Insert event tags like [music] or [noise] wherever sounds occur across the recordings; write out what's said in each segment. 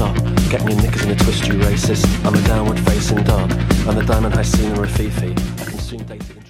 stop. Get me your knickers in a twist, you racist. I'm a downward facing dog. I'm the diamond high scenery Fifi. I can soon date the intro-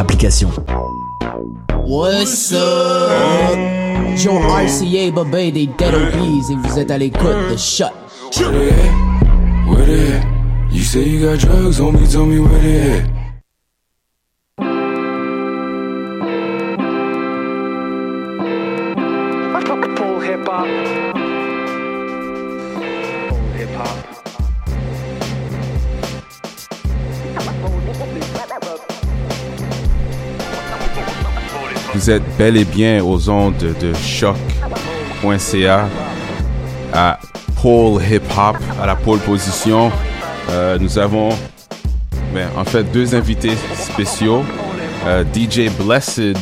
application. What's up? John RCA, Babé, des Dead OBs, et vous êtes à l'écoute de Shut. Where they at? Where they at? You say you got drugs on me, tell me where they at. Hip hop. Vous êtes bel et bien aux ondes de choc.ca à pole hip hop, à la pole position. Euh, nous avons ben, en fait deux invités spéciaux. Euh, DJ Blessed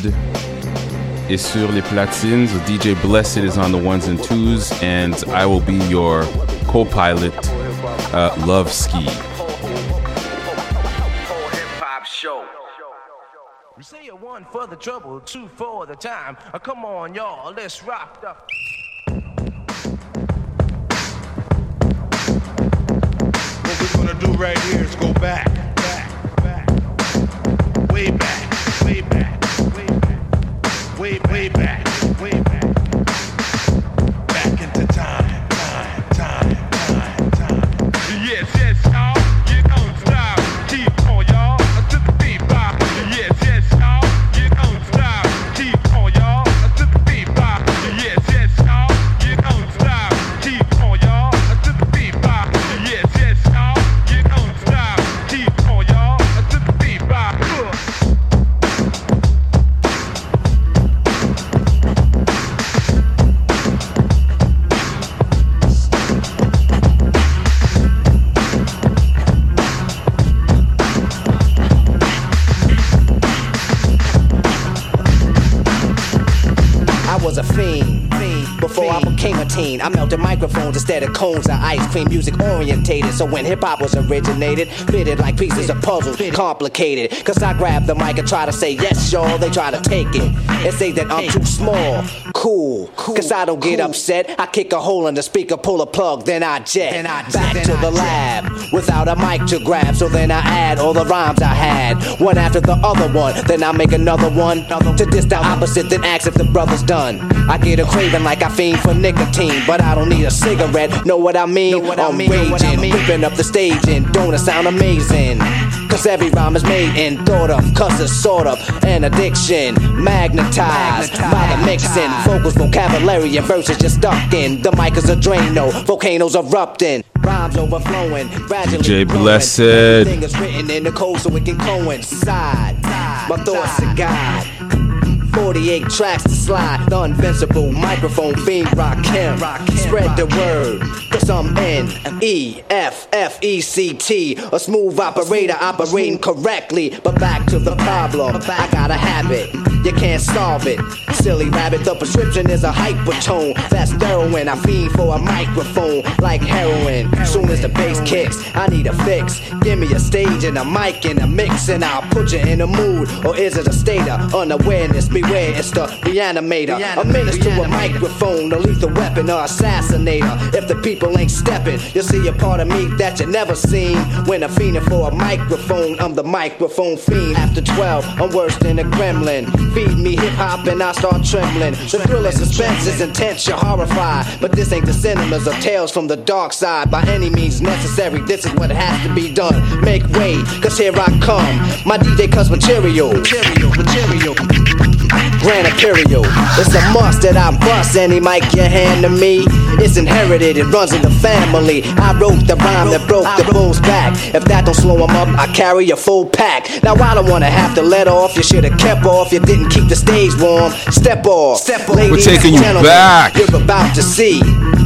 est sur les platines. DJ Blessed is on the ones and twos, and I will be your co-pilot, uh, Love Ski. You say you're one for the trouble, two for the time. Uh, come on, y'all, let's rock the. What we're gonna do right here is go back, back, back, way back, way back, way back, way way back, 19. I melted microphones instead of cones of ice cream, music orientated. So when hip hop was originated, fitted like pieces of puzzles, complicated. Cause I grab the mic and try to say yes, y'all. They try to take it and say that I'm too small. Cool, cause I don't get upset. I kick a hole in the speaker, pull a plug, then I jet. I Back to the lab without a mic to grab. So then I add all the rhymes I had, one after the other one. Then I make another one to diss the opposite, then ask if the brother's done. I get a craving like I fiend for nicotine but I don't need a cigarette. Know what I mean? I'm raging, ripping up the stage, and don't it sound amazing? Cause every rhyme is made and thought of, cause it's sort of an addiction. Magnetized by the mixing, vocals, vocabulary, and verses just stuck in. The mic is a Drano, volcanoes erupting. Rhymes overflowing, gradually DJ. Blessed. Everything is written in the code so it can coincide. My thoughts are God. 48 tracks to slide, the invincible microphone fiend rock him. Spread the word, cause I'm N E F F E C T, a smooth operator operating correctly. But back to the problem, I got a habit, you can't solve it. silly rabbit. The prescription is a hypertone. That's heroin. I fiend for a microphone like heroin. Soon as the bass kicks, I need a fix. Give me a stage and a mic and a mix, and I'll put you in a mood. Or is it a state of unawareness? Beware, it's the reanimator. A menace to a microphone, a lethal weapon or assassinator. If the people ain't stepping, you'll see a part of me that you never seen. When I'm fiending for a microphone, I'm the microphone fiend. After 12, I'm worse than a gremlin. Feed me hip hop and I start trembling. The thrill of suspense is intense, you're horrified. But this ain't the cinemas of tales from the dark side. By any means necessary, this is what has to be done. Make way, cause here I come. My DJ cuts material. Material, material. Grand Imperial. It's a must that I bust any mic you hand to me. It's inherited, it runs in the family. I wrote the rhyme that broke the bull's back. If that don't slow him up, I carry a full pack. Now I don't wanna have to let off. You should have kept off. You didn't keep the stage warm. Step off. Step off. We're taking you back. You're about to see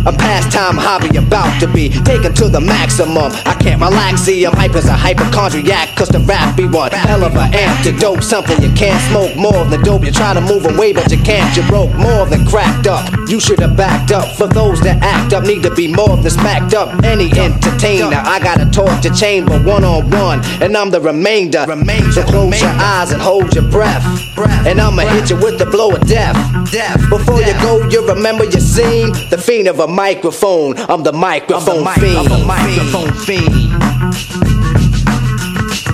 a pastime hobby about to be taken to the maximum. I can't relax, see, I'm hype as a hypochondriac, cause the rap be one hell of an antidote. Something you can't smoke more than dope. You try to move away, but you can't. You broke more than cracked up. You should have backed up. For those that act up, need to be more than smacked up. Any entertainer, I gotta talk to chamber one on one, and I'm the remainder. So close your eyes and hold your breath. And I'ma hit you with the blow of death. Before you go, you remember your scene. The fiend of a microphone. I'm the microphone fiend. I'm the microphone fiend.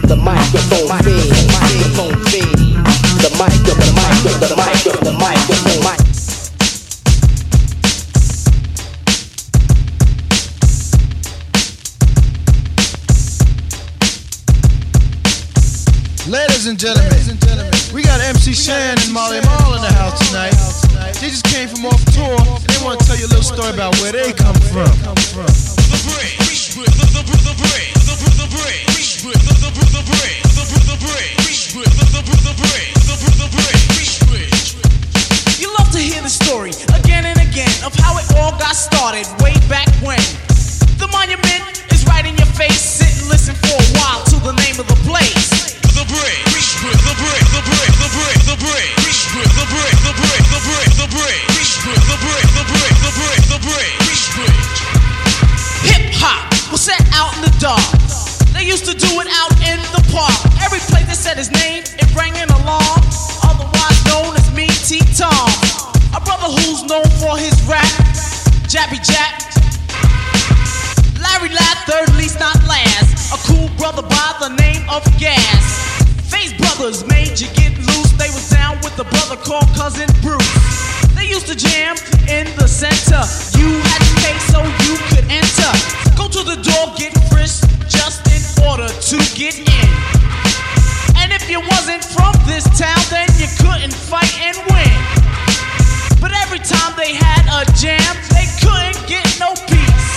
The microphone fiend. The microphone fiend. The microphone. mic- Ladies and gentlemen, we got MC Shan and Marley Marl in the house tonight. They just came from off tour. They want to tell you a little story about where they come from. You love to hear the story again and again of how it all got started way back when. The monument is right in your face. Sit and listen for a while to the name of the place. The brick, the brick, the brick, the brick, the brick, the brick, the brick, the brick, the brick, the brick, the brick, the brick, the brick, the brick. Hip hop was set out in the dark. They used to do it out in the park. Every place that said his name, it rang an alarm. Otherwise known as me, T Tom. A brother who's known for his rap, Jabby Jap. Larry Ladd, third least not last. A cool brother by the name of Gas. Face brothers made you get loose. They was down with the brother called Cousin Bruce. They used to jam in the center. You had to pay so you could enter. Go to the door, get frisked just in order to get in. And if you wasn't from this town, then you couldn't fight and win. But every time they had a jam, they couldn't get no peace.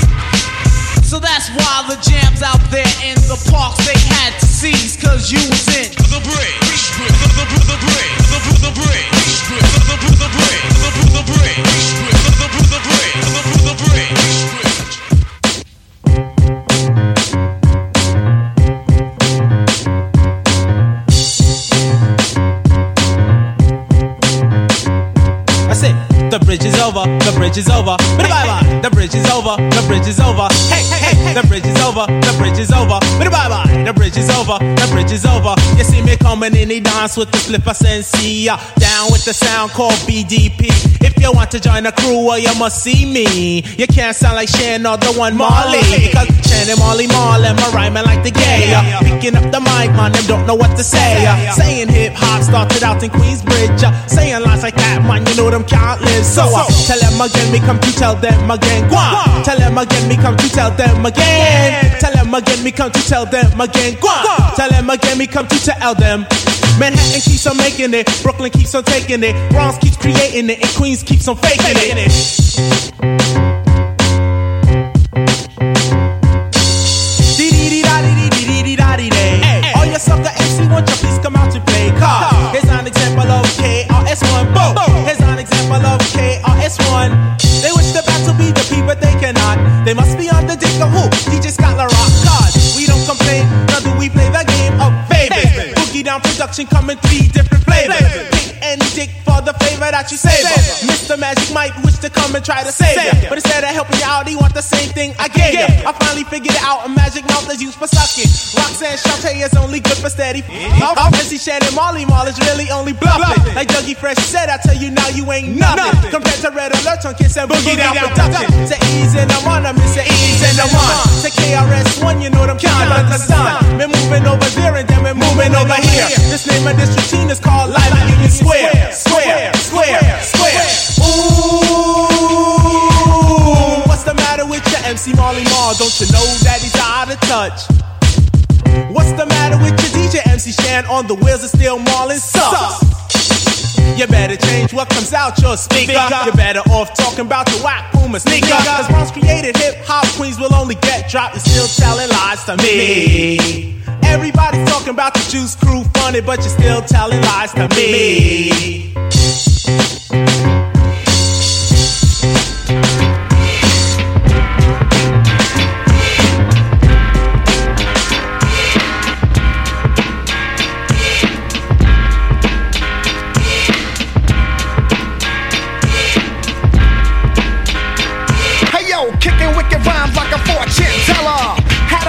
So that's why the jams out there in the parks they had to seize, cause you was in the break, the, the, the, the break, the, the, the break, the, the, the break, the, the, the break, the, the, the break, the, the, the break. The bridge is over, the bridge is over. Bye bye. The bridge is over, the bridge is over. Hey, hey. The bridge is over, the bridge is over. Bye bye. The bridge is over, the bridge is over. You see me coming in, he dance with the slipper sensei. uh, Down with the sound called BDP. If you want to join the crew, well, you must see me. You can't sound like Shan or the one Marley. Because Shan and Marley Marley, my rhyming like the gay. Picking up the mic, man, them don't know what to say. Saying hip hop started out in Queensbridge. uh, Saying lines like that, man, you know them can't live. So uh, tell them again, me come to tell them again. Tell them again, me come to tell them again. Tell them again, me come to tell them again. Go on. Tell them again, me come to tell them. Manhattan keeps on making it, Brooklyn keeps on taking it, Bronx keeps creating it, and Queens keeps on faking it. All your sucker MC want you please come out to play car. Production come in three different flavors. Pink and dick for the favor that you savor. Mr. Magic might wish to come and try to save ya, but instead of helping you out, he want the same thing I gave ya. I finally figured it out. A magic mouth is used for sucking. Roxanne Shante is only good for steady. How Missy Shannon Marley Marl is really only bluffing. Like Dougie Fresh said, I tell you now you ain't nothing. Compared to Red Alert on Kiss and Boogie Down Production. To ease in the run, I'm Mr. Ease in the run. To KRS-One, you know them can't understand. We're moving over there and then we're moving over here. This name of this routine is called Life Live at Union Square. Square, square, square. Ooh, what's the matter with your MC Marley Marl? Don't you know that he's out of touch? What's the matter with your DJ MC Shan on the wheels of steel Marlin sucks? You better change what comes out your speaker. You're better off talking about your whack boomer sneaker. Cause once created hip hop queens will only get dropped. You're still telling lies to me. Everybody's talking about the juice crew funny, but you're still telling lies to me.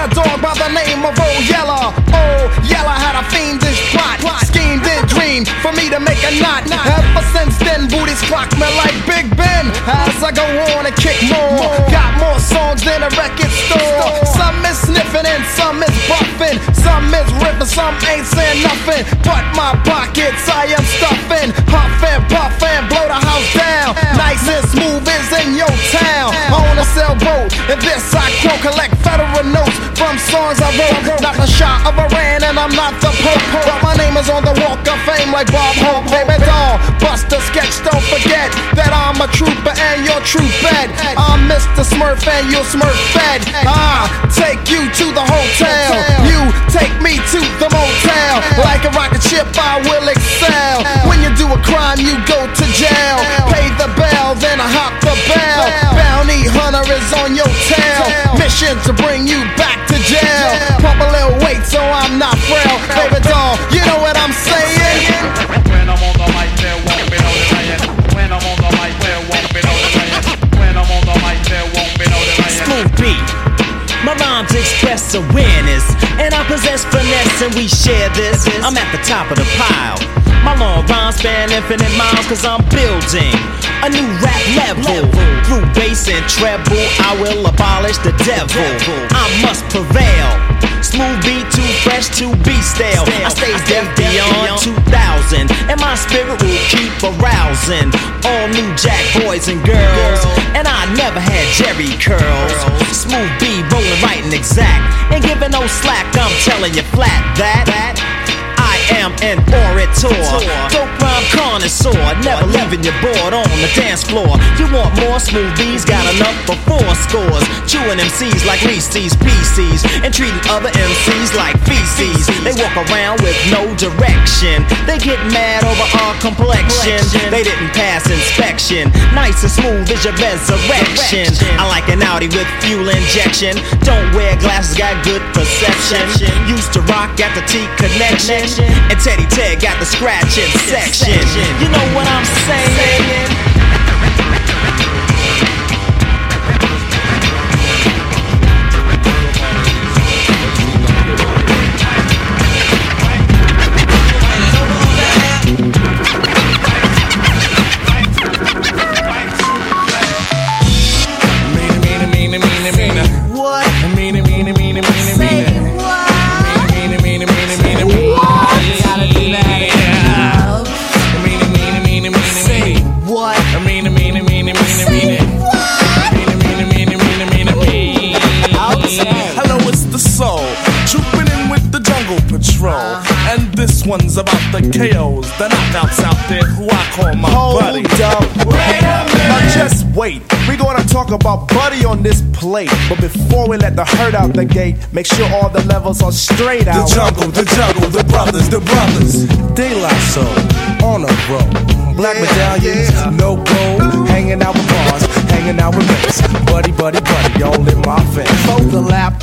A dog by the name of Old oh, Yeller. Old Yeller had a fiendish plot. Schemed and dreamed for me to make a knot. Ever since then, booties clock me like Big Ben. As I go on and kick more. Got more songs than a record store. Some is sniffing and some is buffing. Some is ripping, some ain't saying nothing. But my pockets I am stuffing. Huff and puff and blow the house down. Nice and smooth is in your town. On a sailboat, and this I quote collect federal notes from songs I wrote. Not the shot of a Iran, and I'm not the Pope. But my name is on the Walk of Fame like Bob Hope. Baby doll, bust a sketch, don't forget that I'm a trooper and you're true bed. I'm Mr. Smurf and you're Smurf fed. I take you to the hotel. You take me to the motel. Like a rocket ship, I will excel. When you do a crime, you go to jail. Pay the bell, then I hop the bell. Bounty hunter is on your tail. Mission to bring you back to jail. Pump a little weight so I'm not frail. Baby doll, you know what I'm saying? When I'm on the mic, there won't be no denying. When I'm on the My rhymes express awareness, and I possess finesse, and we share this. I'm at the top of the pile. My long rhymes span infinite miles, cause I'm building a new rap level. Through bass and treble, I will abolish the devil. I must prevail. Smooth beat, too fresh to be stale. I stay deaf beyond 2000, and my spirit will keep arousing all new jack boys and girls. And I never had Jerry curls. Smooth B rolling right and exact, and giving no slack. I'm telling you flat that. I am an orator, dope rhyme connoisseur, never leaving you bored on the dance floor. You want more smoothies, got enough for four scores. Chewing MCs like Reese's Pieces, and treating other MCs like feces. They walk around with no direction. They get mad over our complexion. They didn't pass inspection. Nice and smooth is your resurrection. I like an Audi with fuel injection. Don't wear glasses, got good perception. Used to rock at the T connection. And Teddy Ted got the scratching section. You know what I'm saying? One's about the KOs, the knockouts out there who I call my Hold buddy. up. Now just wait. We gonna talk about Buddy on this plate. But before we let the herd out the gate, make sure all the levels are straight out. The jungle, the jungle, the brothers, the brothers. De La Soul, on a roll. Black medallions, no gold. Hanging out with bars, hanging out with mates. Buddy, buddy, buddy, all in my face. Overlap,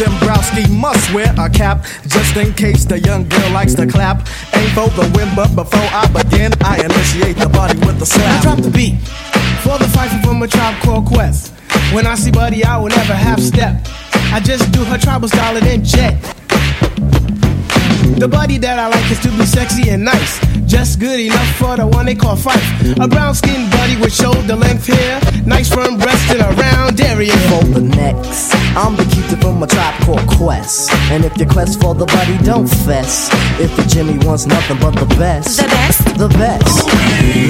Jimbrowski must wear a cap just in case the young girl likes to clap. Ain't for the win, but before I begin, I initiate the body with the slap. I drop the beat for the fight from a tribe called Quest. When I see Buddy, I will never half step. I just do her tribal style and then jet. The buddy that I like is to be sexy and nice. Just good enough for the one they call Phife. A brown skinned buddy with shoulder length hair. Nice firm breast and a round area. For the next, I'm the keeper from a tribe called Quest. And if your quest for the buddy, don't fess. If the Jimmy wants nothing but the best, the best, the best.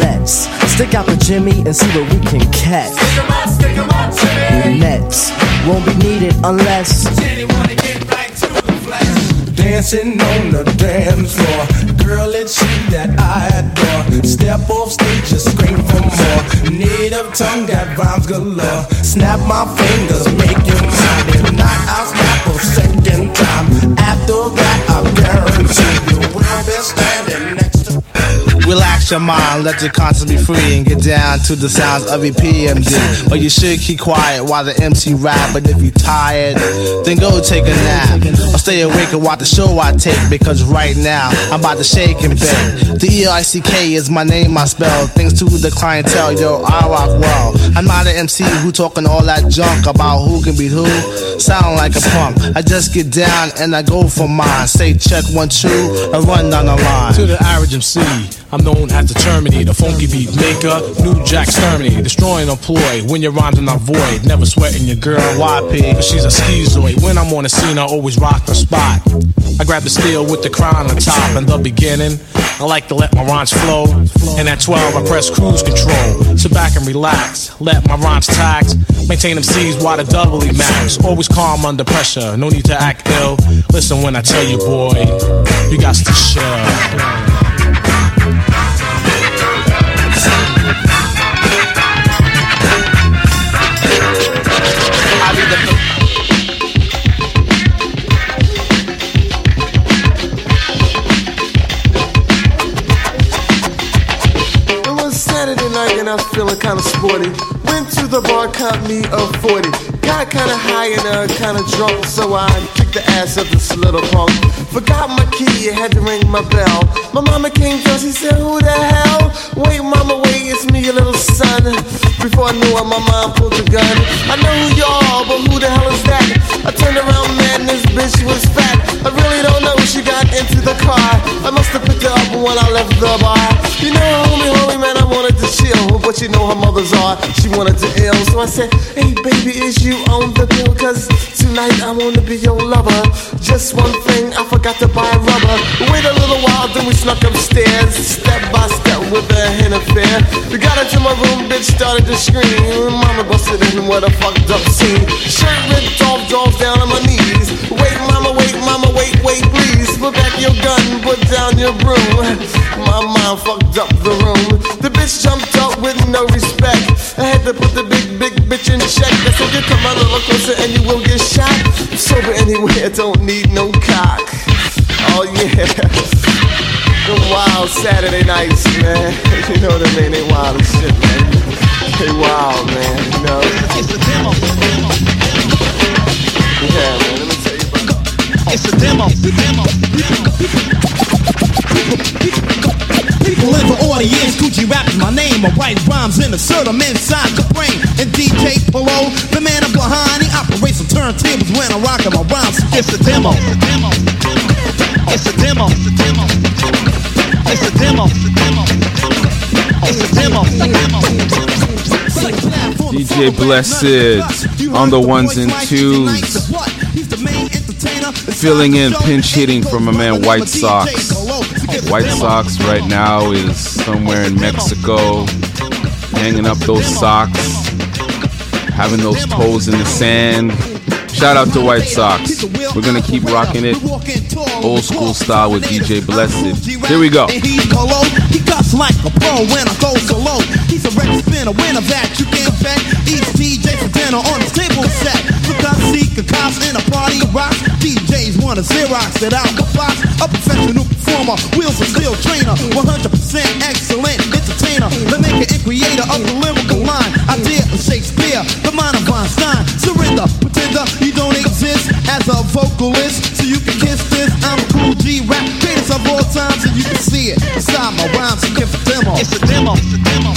Let's stick out the Jimmy and see what we can catch. Stick 'em out, stick 'em out, Jimmy. Next won't be needed unless. Jenny wanna get right to the flesh. Dancing on the dance floor. Girl, it's you that I adore. Step off stage, just scream for more. Native tongue that rhymes galore. Snap my fingers, make you mine. If not, I'll snap a second time. After that, I guarantee you will be standing next Relax your mind, let your conscience be free, and get down to the sounds of your PMD. But you should keep quiet while the MC rap. But if you tired, then go take a nap. Or stay awake and watch the show I take. Because right now, I'm about to shake and bake. The E-I-C-K is my name, I spell. Thanks to the clientele, yo, I rock well. I'm not an MC who talking all that junk about who can beat who. Sound like a punk. I just get down and I go for mine. Say check one, two, and run down the line. To the average MC, I'm known as the Terminator, the funky beat maker, new jack exterminator, destroying a ploy. When your rhymes are not void, never sweating your girl YP, cause she's a schizoid. When I'm on the scene, I always rock the spot. I grab the steel with the crown on top in the beginning. I like to let my rhymes flow. And at 12, I press cruise control. Sit back and relax, let my rhymes tax. Maintain them C's while the doubly max. Always calm under pressure, no need to act ill. Listen when I tell you, boy, you got to chill. It was Saturday night and I was feeling kinda sporty. Went to the bar, caught me a 40. I got kinda high and uh, kinda drunk, so I kicked the ass of this little punk. Forgot my key, had to ring my bell. My mama came down, she said, Who the hell? Wait, mama, wait, it's me, your little son. Before I knew it, my mom pulled the gun. I know who you are, but who the hell is that? I turned around, man, this bitch was fat. I really don't know, she got into the car. I must have picked her up when I left the bar. You know, homie, homie, man, I wanted to chill, but you know how mothers are. She wanted to ill, so I said, Hey, baby, is you on the bill? Cause tonight I wanna be your lover. Just one thing, I forgot to buy rubber. Wait a little while, then we snuck upstairs, step by step with a hen affair. We got into my room, bitch started to scream. Mama busted in, what a fucked up scene. Shirt ripped off, jaws down on my knees. Wait, mama, wait, mama, wait, wait, please. Put back your gun, put down your broom. My mind fucked up the room. The bitch jumped up with no respect. I had to put the big, big bitch in check. I said, you come a little closer and you will get shot. I'm sober anyway, I don't need no cock. Oh yeah. The wild Saturday nights, man. [laughs] You know what I mean? They wild as shit, man. They wild, man. You know? It's a demo. Yeah, man. Let me tell you about it. It's a demo. People in the audience, Kool G Rap is my name. I write rhymes and assert them inside the brain. And DJ Polo, the man up behind, he operates some turntables when I'm rocking my rhymes. It's a demo. It's a demo. It's a demo. It's a demo. DJ Blessed on the ones and twos. Filling in pinch hitting from a man White Sox. White Sox right now is somewhere in Mexico, hanging up those socks, having those toes in the sand. Shout out to White Sox. We're gonna keep rocking it old school style with DJ Blessed. Here we go. Cuts like a pro when I go solo. He's a record spinner, winner that you can bet. Eats DJ for dinner on the table set. Because seek a cops in a party rock. DJs wanna Xerox it out the box. A professional performer, wheels a steel trainer. 100% excellent entertainer. The maker and creator of the lyrical line. Idea of Shakespeare, the mind of Einstein. Surrender, figure, you don't exist as a vocalist, so you can kiss this. I'm a Kool G Rap greatest of all times, and you can see it. Inside my rhymes, you get the demo. It's a demo. It's a demo.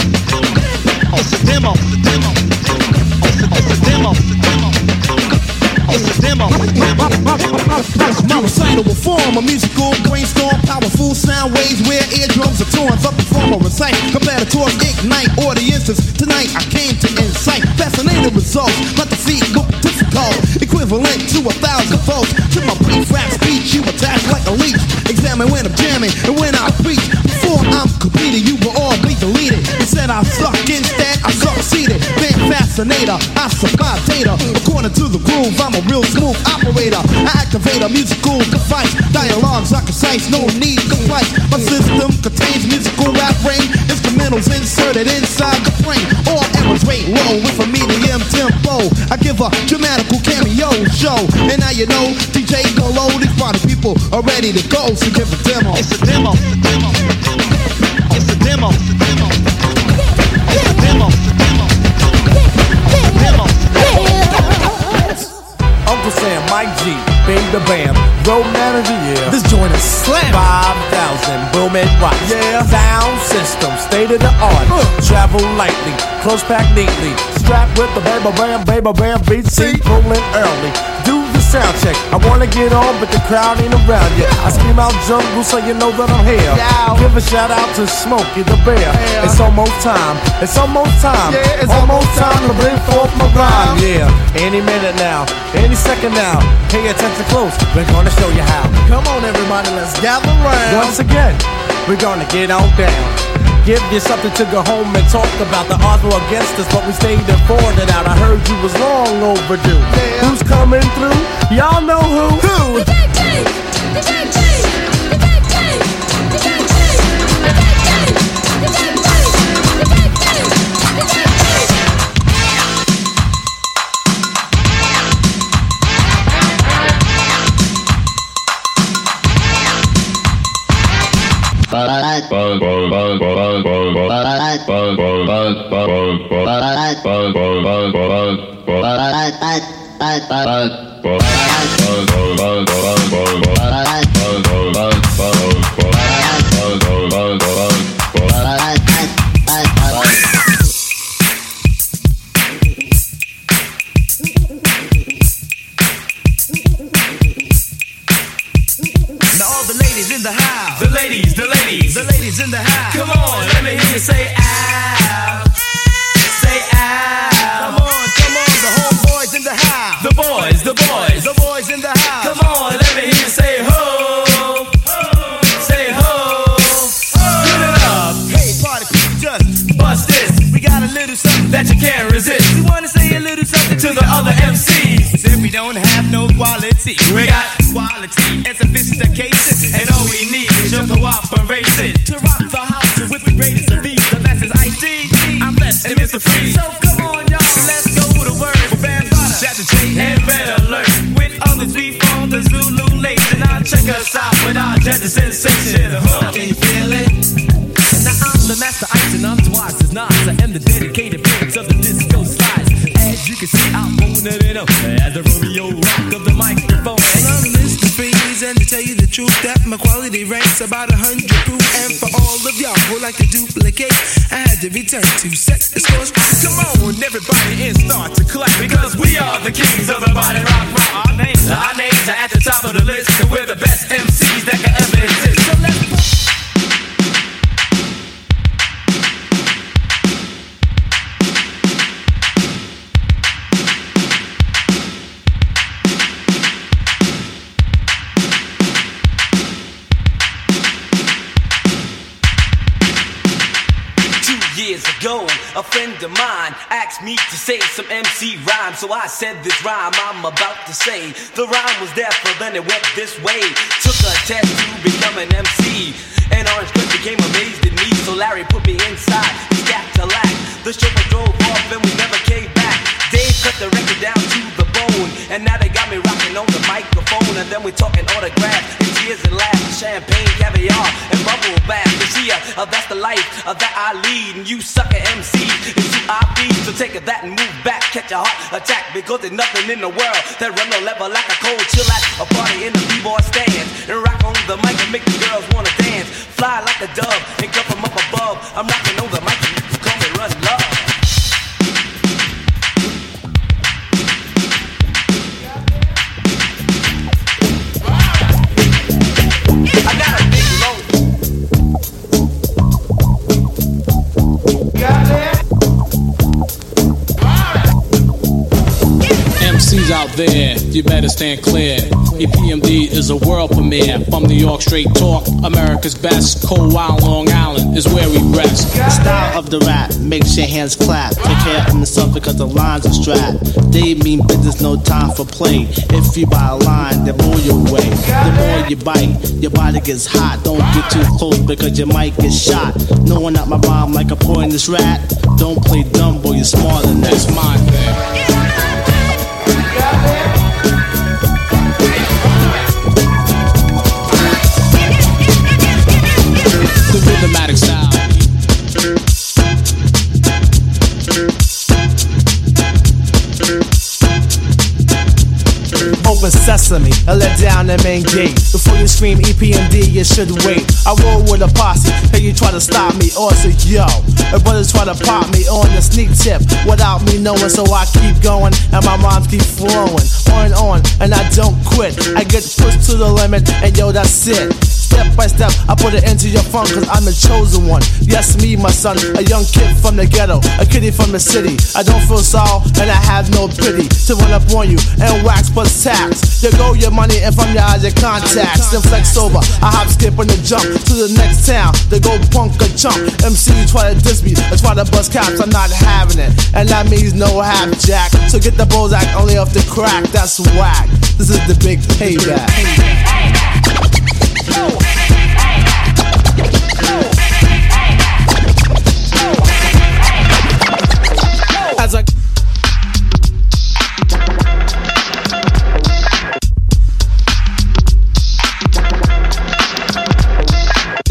It's a demo. It's a demo. It's a demo. It's a demo. It's a demo. My recital will form a musical brainstorm, powerful sound waves where eardrums are torn. Up perform or recite, competitors ignite audiences. Tonight I came to incite fascinating results. Let the feet go a thousand volts. To my brief rap speech, you attach like a leech. Examine when I'm jamming and when I preach. Before I'm completed, you will all be deleted. Instead I suck, instead I succeeded. Been fascinator, I supply data. According to the groove, I'm a real smooth operator. I activate a musical device. Dialogues are concise, no need to complain. My system contains musical rap ring. Instrumentals inserted inside the brain. All errors rate low with a tempo. I give a dramatical cameo show. And now you know DJ Polo, these party people are ready to go. So give a demo. It's a demo. It's a demo. It's a demo. It's a demo. Demo. Uncle Sam, Mike G, Bing the Bam, Road Manager, yeah. This joint is slam. 5,000, boom and watch. Yeah. Sound system, state of the art. Travel lightly, close pack neatly. Strapped with the baby bam, baby bam beat. See, rolling early. Do sound check. I wanna get on, but the crowd ain't around yet. I scream out jungle so you know that I'm here. Give a shout out to Smokey the Bear. It's almost time. It's almost time. Yeah, it's almost time to bring forth my rhyme. Yeah, any minute now, any second now. Pay attention close. We're gonna show you how. Come on, everybody, let's gather round. Once again, we're gonna get on down. Give you something to go home and talk about. The odds were against us, but we stayed and fought it out. I heard you was long overdue. Who's coming through? Y'all know who? Who? Now all the ladies in the house. The ladies, the ladies, the ladies in the house. Come on, let me hear you say ranks about a hundred proof. And for all of y'all who like to duplicate, I had to return to set asked me to say some MC rhyme. So I said this rhyme I'm about to say. The rhyme was there, but then it went this way. Took a test to become an MC. And Orange Cliff became amazed at me. So Larry put me inside, he got to lack. The chauffeur drove off and we never came Cut the record down to the bone. And now they got me rocking on the microphone. And then we talking autographs and tears and laughs. Champagne, caviar, and bubble bath. You see, uh, uh, that's the life uh, that I lead. And you sucker MC is who. So take that and move back. Catch a heart attack. Because there's nothing in the world that run no level like a cold chill at a party in the b-boy stands. And rock on the mic and make the girls wanna dance. Fly like a dove and come from up above. I'm rocking on the mic and you Run Love. Got it. Out there, you better stand clear. EPMD is a world premiere. From New York, straight talk. America's best. Cold Wild Long Island is where we rest. The style of the rap makes your hands clap. Take care of yourself because the lines are strapped. They mean business, no time for play. If you buy a line, they blow you away. The more you bite, your body gets hot. Don't get too close because you might get shot. Knowing that my rhyme like a poisonous rat. Don't play dumb, boy, you're smarter than that. That's my thing. The Open sesame and let down the main gate. Before you scream EPMD, you should wait. I roll with a posse, hey, you try to stop me, or say yo. My brothers try to pop me on the sneak tip without me knowing, so I keep going and my rhymes keep flowing on and on, and I don't quit. I get pushed to the limit, and yo, that's it. Step by step, I put it into your funk, cause I'm the chosen one. Yes, me, my son, a young kid from the ghetto, a kiddie from the city. I don't feel sorrow, and I have no pity to run up on you and wax plus tax. You go your money, and from your eyes, your contacts. Then flex over, I hop, skip, and the jump to the next town. They go punk a chump. MC try to diss me, I try to bust caps, I'm not having it. And that means no half jack. So get the Bozak only off the crack, that's whack. This is the big payback. As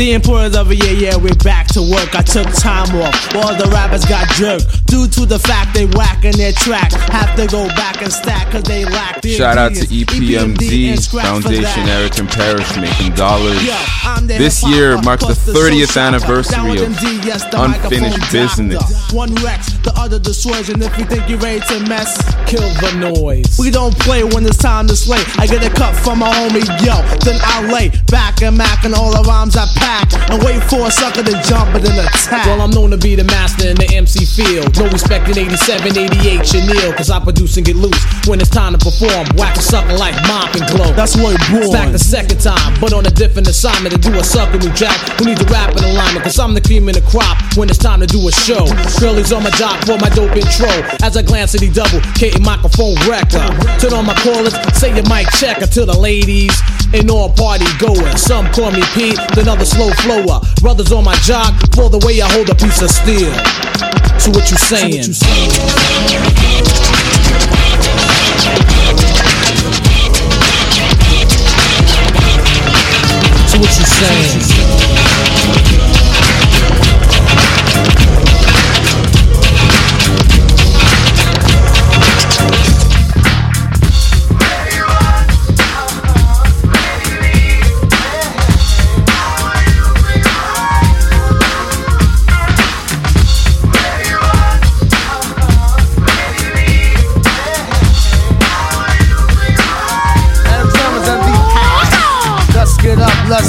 The importance of it, yeah, yeah, we're back to work. I took time off. All the rappers got jerked due to the fact they whacking their track. Have to go back and stack cause they lack the Shout out to. EPMD EPMD Foundation. Erick and Parrish making dollars. Yo, This year marks the plus the 30th soul shocker. Down anniversary of MD, yes, the Unfinished Business. One wrecks, the other destroys, and if you think you're ready to mess, kill the noise. We don't play when it's time to slay. I get a cut from my homie, yo, then I lay back and mac and all the rhymes I pack and wait for a sucker to jump and then attack. Well, I'm known to be the master in the MC field. No respect in 87, 88, Chanel, cause I produce and get loose. When it's time to perform, whack a sucker like mop and glow. That's what born. It's back the second time, but on a different assignment to do a sucker new jack. Who needs a rap in alignment? Cause I'm the cream in the crop when it's time to do a show. Girlies on my job for my dope intro. As I glance at the double, K microphone wrecker. Turn on my callers, say your mic checker to the ladies. And all party goers. Some call me Pete, then others slow flower. Brothers on my jock for the way I hold a piece of steel. So what you saying? So what you saying?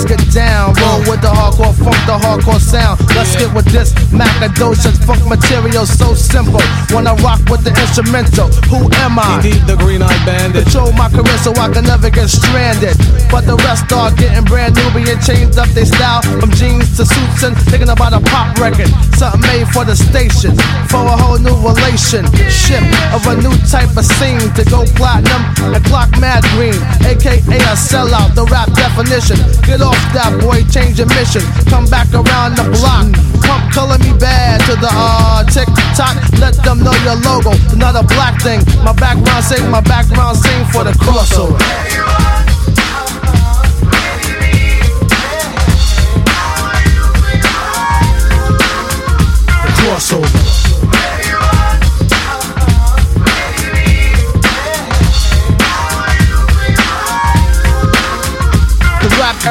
Get down. Roll with the hardcore funk, the hardcore sound. Let's get with this Macadocious funk material so simple. When I rock with the instrumental, who am I? Indeed, the green eyed bandit. Control my career so I can never get stranded. But the rest are getting brand new, being changed up their style from jeans to suits and thinking about a pop record. Something made for the station, for a whole new relationship of a new type of scene to go platinum and clock mad green, aka a sellout. The rap definition. Get off that boy, change your mission. Come back around the block. Come color me bad to the uh tock. Let them know your logo, not a black thing. My background sing, my background sing for the crossover. The crossover.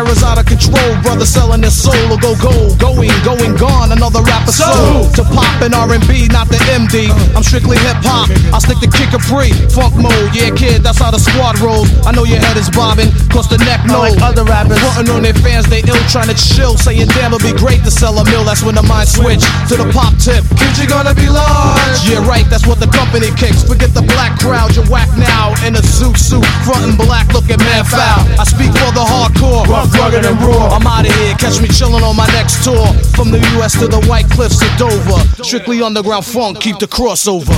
Era's out of control. Brothers selling their soul or go gold. Going, going, gone. Another rapper soul. To pop in R&B, not the MD. I'm strictly hip hop. I stick to kick a pre. Funk mode. Yeah, kid, that's how the squad rolls. I know your head is bobbing. Cause the neck knows. like other rappers. Frontin' on their fans, they ill trying to chill. Saying, damn, it'd be great to sell a mill. That's when the mind switch to the pop tip. Kid, you gonna be large. Yeah, right, that's what the company kicks. Forget the black crowd, you're whack now. In a zoot suit, frontin' black, looking man foul. I speak for the hardcore, rough, rugged, and raw. I'm out of here, catch me chillin' on my next tour. From the US to the White Cliffs of Dover. Strictly underground funk, keep the crossover.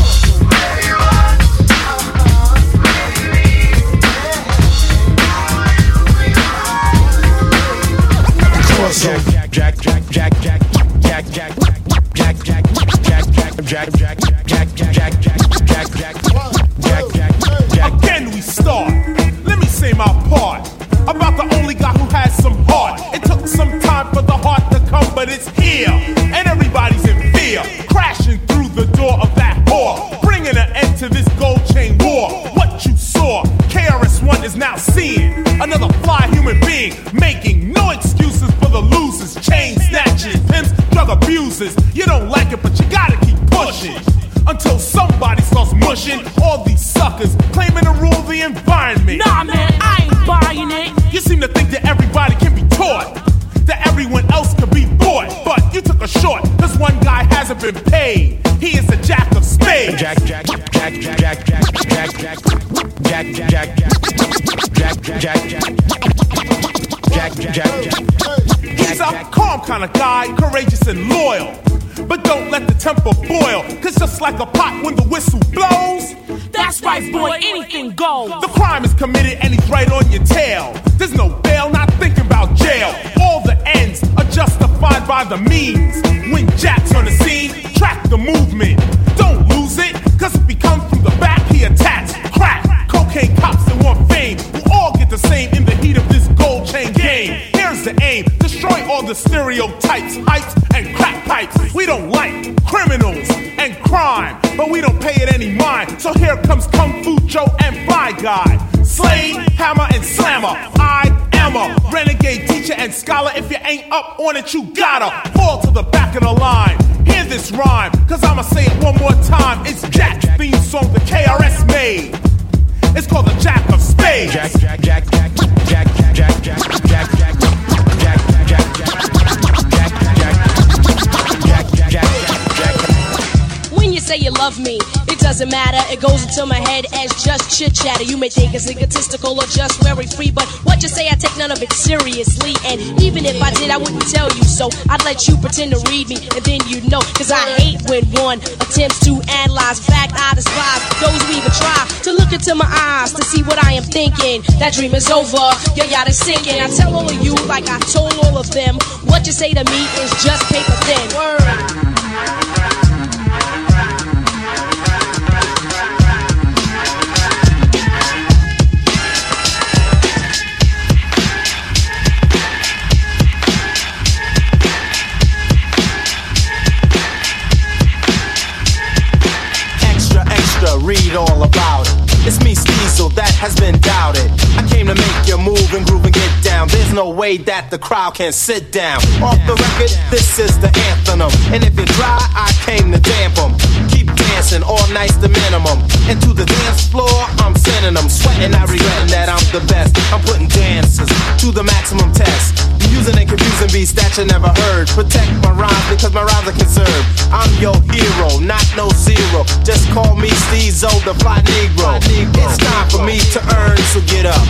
Jack, Jack, Jack, Jack, Jack, Jack, Jack, Jack, Jack, Jack, Jack, Jack, Jack, Jack, Jack, Jack, Jack, Jack, Jack, Jack, Jack. Again we start. Let me say my part about the only guy who has some heart. It took some time for the heart to come, but it's here, and everybody's in fear, crashing through the door of that whore, bringing an end to this gold chain war. What you saw, KRS-One is now seeing another fly human being, making no excuses for the losers, chain snatchers, pimps, drug abusers. You don't like it, but you gotta keep pushing until somebody starts mushing all these suckers claiming to rule the environment. Nah, man, I ain't buying it. You seem to think that everybody can be taught, that everyone else can be bought, but you took a short. This one guy hasn't been paid. He is a jack of spades. Jack, Jack, Jack, Jack, Jack, Jack, Jack, Jack, Jack, Jack, Jack, Jack, Jack, Jack, Jack. He's a calm kind of guy, courageous and loyal. But don't let the temper boil, cause just like a pot when the whistle blows, That's right, boy, anything goes. the crime is committed and he's right on your tail. There's no bail, not thinking about jail. All the ends are justified by the means. When Jack's on the scene, track the movement. Don't lose it, cause if he comes from the back, he attacks. Crack, cocaine cops and want fame. We'll all get the same in the heat of the stereotypes, hypes, and crack pipes. We don't like criminals and crime, but we don't pay it any mind. So here comes Kung Fu Joe and Fly Guy. Slade, Hammer, and Slammer. I am a renegade teacher and scholar. If you ain't up on it, you gotta fall to the back of the line. Hear this rhyme, cause I'ma say it one more time. It's Jack's theme song the KRS made. It's called the Jack of Spades. Jack, Jack, Jack, Jack, Jack, Jack, Jack, Jack, Jack, Jack, Jack, Jack, Jack, say you love me, it doesn't matter. It goes into my head as just chit chatter. You may think it's egotistical or just very free, but what you say, I take none of it seriously. And even if I did, I wouldn't tell you so. I'd let you pretend to read me, and then you know. Cause I hate when one attempts to analyze. In fact, I despise those who even try to look into my eyes to see what I am thinking. That dream is over, your yacht is sinking. I tell all of you, like I told all of them, what you say to me is just paper thin. Word. Read all about it. It's me, Steezo, that has been doubted. I came to make you move and groove and get down. There's no way that the crowd can sit down. Off the record, this is the anthem. And if you try, I came to damp 'em. Keep dancing, all night's the minimum. And to the dance floor, I'm sending them. Sweating, I regretting that I'm the best. I'm putting dancers to the maximum test. Using and confusing beats that you never heard. Protect my rhymes because my rhymes are conserved. I'm your hero, not no zero. Just call me Steezo, the fly Negro. It's time for me to earn, so get up.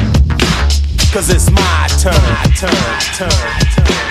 Cause it's my turn. Turn, turn, turn.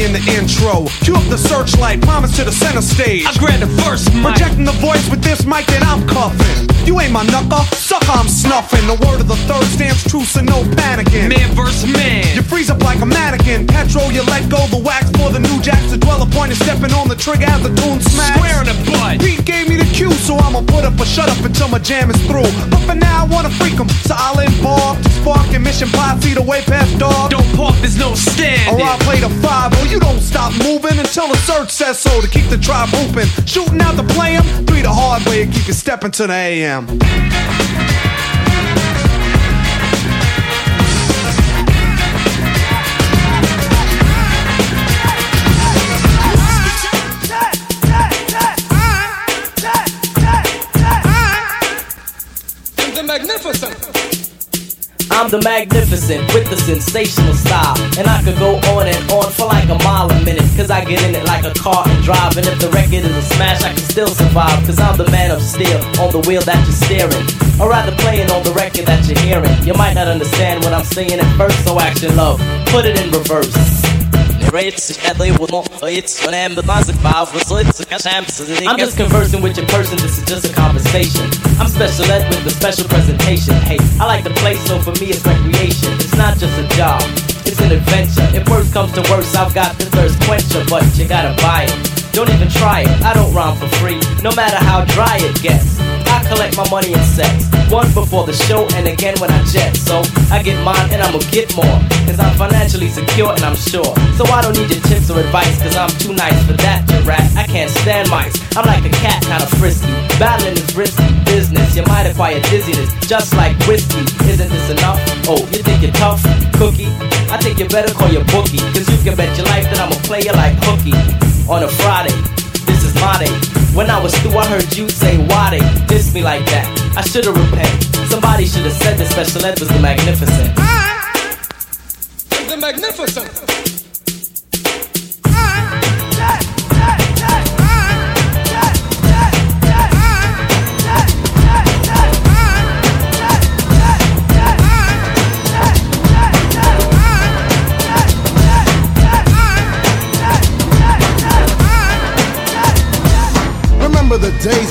In the intro. Cue up the searchlight, promise to the center stage. I grab the first mic. Projecting the voice with this mic that I'm cuffing. You ain't my knucker, sucker, I'm snuffing. The word of the third stands true, so no panicking. Man versus man. You freeze up like a mannequin. Petrol, you let go the wax for the new jacks to dwell upon. you stepping on the trigger as the tune smash. Square in the butt. Pete gave me the cue, so I'ma put up a shut up until my jam is through. But for now, I wanna freak 'em. So I'll involve spark and mission five feet away past dog. Don't park, there's no standing. Or I'll play the five, oh, you don't stop moving until the search says so to keep the tribe hooping. Shooting out to play 'em, three the hard way and keep you stepping to the AM. I'm the magnificent with the sensational style. And I could go on and on for like a mile a minute. Cause I get in it like a car and drive. And if the record is a smash, I can still survive. Cause I'm the man of steel on the wheel that you're steering. Or rather playing on the record that you're hearing. You might not understand what I'm saying at first, so action love. Put it in reverse. I'm just conversing with your person, this is just a conversation. I'm special ed with a special presentation. Hey, I like to play, so for me it's recreation. It's not just a job, it's an adventure. If worse comes to worse, I've got the thirst quencher, but you gotta buy it. Don't even try it, I don't rhyme for free, no matter how dry it gets. Collect my money in sets, one before the show and again when I jet. So I get mine and I'ma get more, cause I'm financially secure and I'm sure. So I don't need your tips or advice, cause I'm too nice for that, you rat. I can't stand mice, I'm like a cat, kinda frisky. Battling is risky business, you might acquire dizziness, just like whiskey. Isn't this enough? Oh, you think you're tough? Cookie? I think you better call your bookie, cause you can bet your life that I'm a player like hooky on a Friday. When I was through, I heard you say, they diss me like that? I should've repented. Somebody should've said the special ed was the magnificent. The magnificent.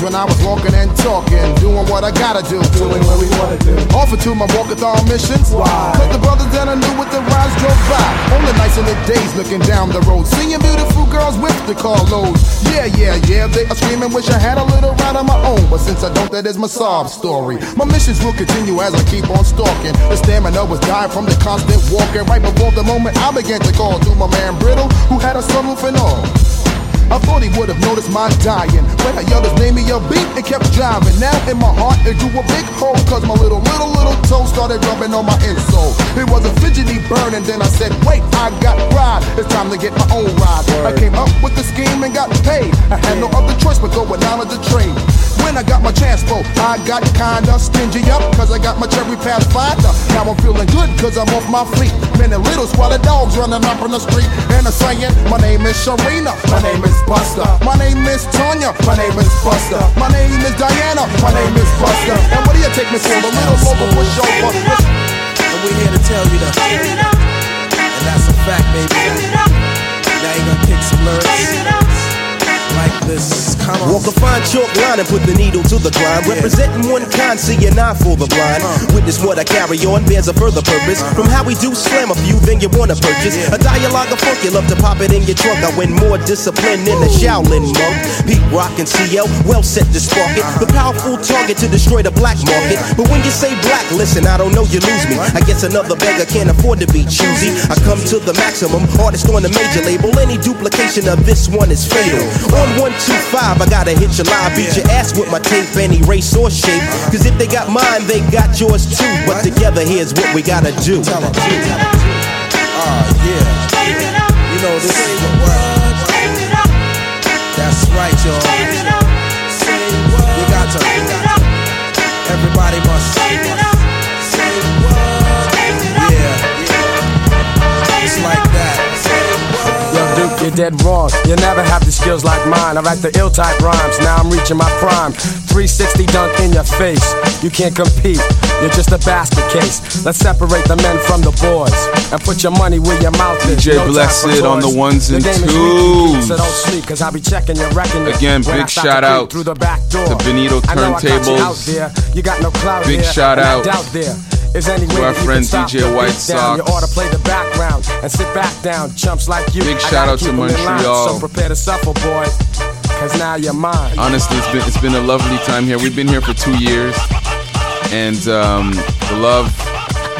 Days when I was walking and talking, doing what I gotta do, doing what we wanna do. Offered to my walkathon missions. Why? Cause the brothers that I knew with the rides drove by. On the nights and the days looking down the road, seeing beautiful girls with the car carloads. Yeah, yeah, yeah, they are screaming, wish I had a little ride of my own. But since I don't, that is my sob story. My missions will continue as I keep on stalking. The stamina was dying from the constant walking. Right before the moment I began to call to my man Brittle, who had a sunroof and all. I thought he would have noticed my dying. But I yelled his name in your beat and kept driving. Now in my heart it grew a big hole. Cause my little, little, little toe started rubbing on my insole. It was a fidgety burn and then I said, wait, I got pride. It's time to get my own ride. I came up with the scheme and got paid. I had no other choice but go down to the train. When I got my chance for, I got kinda stingy up. Cause I got my cherry pathfinder. Now I'm feeling good cause I'm off my feet. Many little squalid dogs running up on the street. And I'm saying, my name is Sharina. My name is Buster. My name is Tanya. My name is Buster. My name is Diana. My name is Buster. And what do you take me for? The little local pushover. And we're here to tell you that. And that's a fact, baby. Now you gonna kick some lyrics like this. Come on. Walk a fine chalk line and put the needle to the grind. Representing one kind, see an eye for the blind. Uh. Witness what I carry on bears a further purpose. Uh. From how we do slam a few, then you wanna purchase a dialogue of funk. You love to pop it in your trunk. I win more discipline than a Shaolin monk. Pete Rock and CL, well set to spark it. Uh-huh. The powerful target to destroy the black market. But when you say black, listen, I don't know, you lose me. I guess another beggar can't afford to be choosy. I come to the maximum, artist on the major label. Any duplication of this one is fatal. On 125, I gotta hit your live, beat your ass with my tape, any race or shape. Cause if they got mine, they got yours too. But together, here's what we gotta do. Ah, yeah. You know, this is the word. That's right, y'all. You got to. Everybody must. You're dead wrong. You never have the skills like mine. I write the ill type rhymes. Now I'm reaching my prime. 360 dunk in your face. You can't compete. You're just a basket case. Let's separate the men from the boys and put your money where your mouth is. DJ No Blessed on the ones and The game is weak, twos. So don't sleep, cause I'll be checking your record. Again, I big shout out through the back door. to Benito I I you Turntables. out there. You got no clout Big here, shout I out there is any to way our friend DJ White down. You Sox. ought to play the background and sit back down. Chumps like you. Big shout out to keep 'em in line, Montreal. So prepare to suffer, boy. cause now you're mine. Honestly, it's been it's been a lovely time here. We've been here for two years, and um, the love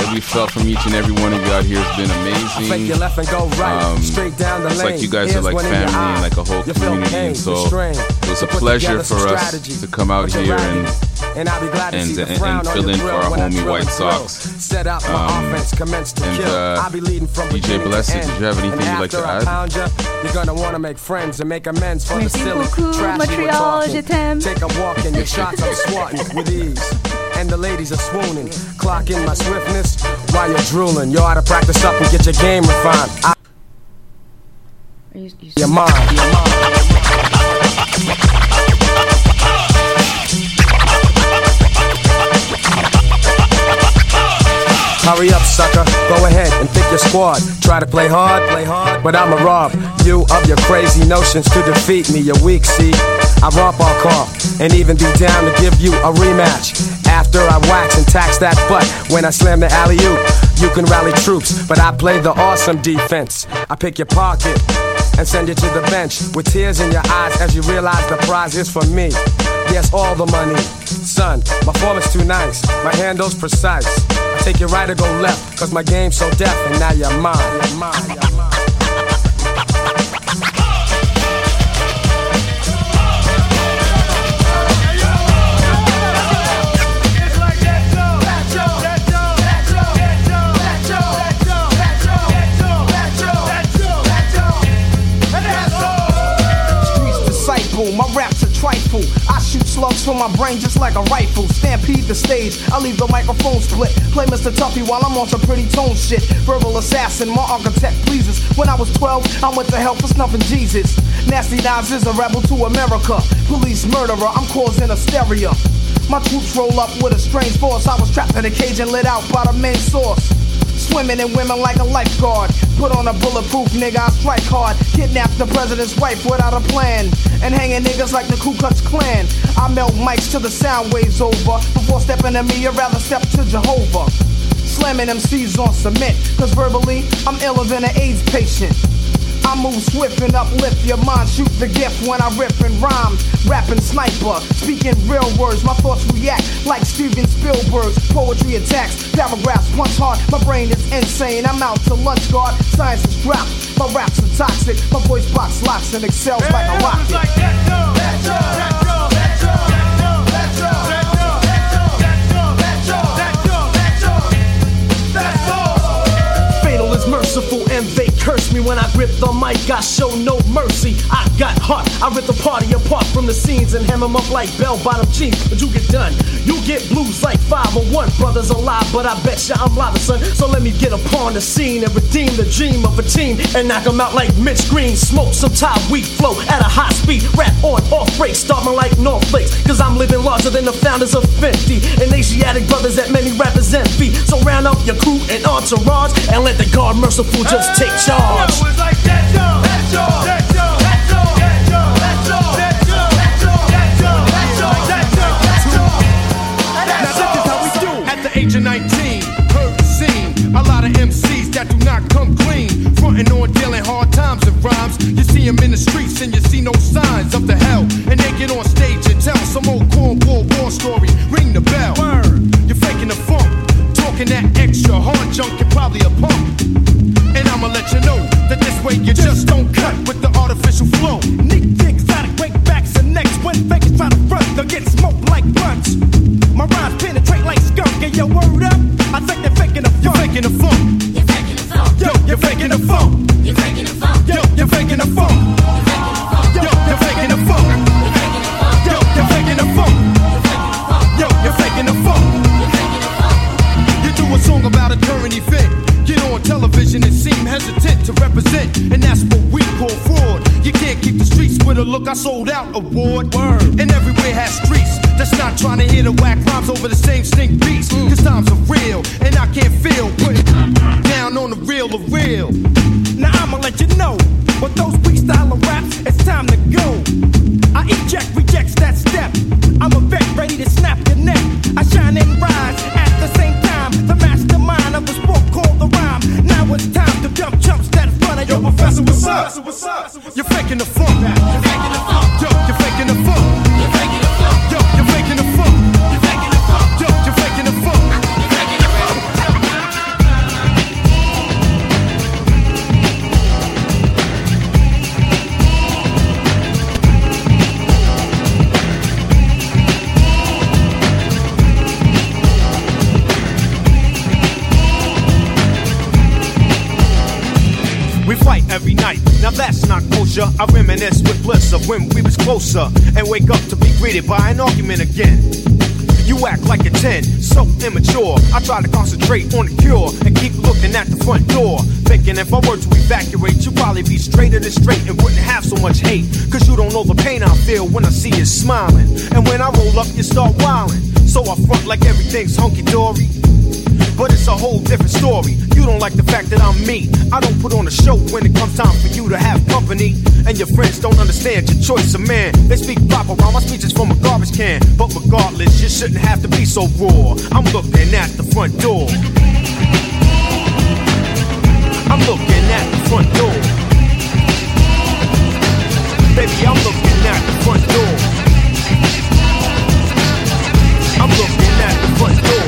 that we felt from each and every one of you out here has been Fake amazing. your left and go right, Um, straight down the it's like you guys are like one in your family and like a whole community, and so it was a pleasure for us to come out here and And I'll be glad to and- see the and- frown and on fill in for our when homie White and. Sox. Set out my Um, offense, commence to and, kill. uh, I'll be leading from DJ Blessed, end. did you have anything and you'd like to add? pound ya, you're gonna wanna make friends and make amends for the Merci silly beaucoup, trash you were Montreal, je talking. t'aime. Take a walk and your shots I'm swatting with ease. And the ladies are swooning. Clock in my swiftness while you're drooling. You ought to practice up and get your game refined. I your mind. Your mind. Hurry up, sucker. Go ahead and your squad. Try to play hard, play hard, but I'ma rob you of your crazy notions to defeat me. You're weak, see. I romp our car and even be down to give you a rematch. After I wax and tax that butt when I slam the alley oop, you can rally troops, but I play the awesome defense. I pick your pocket and send you to the bench with tears in your eyes as you realize the prize is for me. Yes, all the money. Son, my form is too nice, my handle's precise. I take you right or go left, cause my game's so deaf, and now you're mine. You're mine, you're mine. My raps a trifle. I shoot slugs from my brain just like a rifle. Stampede the stage, I leave the microphone split. Play Mr. Tuffy while I'm on some pretty tone shit. Verbal assassin, my architect pleases. When I was 12, I went to hell for snuffing Jesus. Nasty Nas is a rebel to America. Police murderer, I'm causing hysteria. My troops roll up with a strange force. I was trapped in a cage and lit out by the main source. Swimming in women like a lifeguard. Put on a bulletproof nigga, I strike hard. Kidnap the president's wife without a plan. And hanging niggas like the Ku Klux Klan. I melt mics till the sound waves over. Before stepping to me, I'd rather step to Jehovah. Slamming MCs on cement. Cause verbally, I'm iller than an AIDS patient. I move swift and uplift your mind. Shoot the gift when I rip and rhyme. Rapping sniper, speaking real words. My thoughts react like Steven Spielberg's poetry attacks. Paragraphs punch hard. My brain is insane. I'm out to lunch guard. Science is dropped. My raps are toxic. My voice box locks and excels like a rocket. Fatal is merciful and they curse me when I grip the mic. I show no mercy. I got heart. I rip the party apart from the scenes and hem them up like bell bottom jeans. But you get done. You get blues like 501. Brothers alive, but I bet ya I'm live, son. So let me get upon the scene and redeem the dream of a team and knock 'em out like Mitch Green. Smoke some Thai weed flow at a high speed. Rap on off break, starting like North Flakes. Cause I'm living larger than the founders of Fendi. And Asiatic brothers that many rappers envy. So round up your crew and entourage and let the guard merciful just take charge. Now this is how we do. At the age of 19, heard scene. A lot of MCs that do not come clean. Frontin' on dealing hard times and rhymes. You see them in the streets and you see no signs of the hell. And they get on stage and tell some old cornball war story. Ring the bell. You're faking the funk. Talking that extra hard junk, you're probably a punk. I'ma let you know that this way you just don't cut with the artificial flow. Nick dicks out of break backs and necks when fakers try to front, they'll get smoked like blunts. My rhymes penetrate like skunk, and your word up, I think they're faking the funk. You're faking the funk. You're faking the funk. Yo, you're faking the funk. You're faking the funk. Look I sold out award. Word. And everywhere has streets that's not trying to hear the whack rhymes over the same stink beats. Cause times are real, and I can't feel put down on the real of real. Now I'ma let you know, with those freestyle raps, it's time to go. I eject, rejects that step. I'm a vet ready to snap your neck. I shine and rise at the same time. The mastermind of the sport called the rhyme. Now it's time to dump chumps that front of your professor. What's up? You're faking the funk. You're faking the funk. That's not kosher. I reminisce with bliss of when we was closer and wake up to be greeted by an argument again. You act like a 10, so immature. I try to concentrate on the cure and keep looking at the front door. Thinking if I were to evacuate, you'd probably be straighter than straight and wouldn't have so much hate. Cause you don't know the pain I feel when I see you smiling. And when I roll up, you start wilding. So I front like everything's hunky dory. But it's a whole different story. You don't like the fact that I'm me. I don't put on a show when it comes time for you to have company. And your friends don't understand your choice of man. They speak proper while my speech is from a garbage can. But regardless, you shouldn't have to be so raw. I'm looking at the front door. I'm looking at the front door. Baby, I'm looking at the front door. I'm looking at the front door.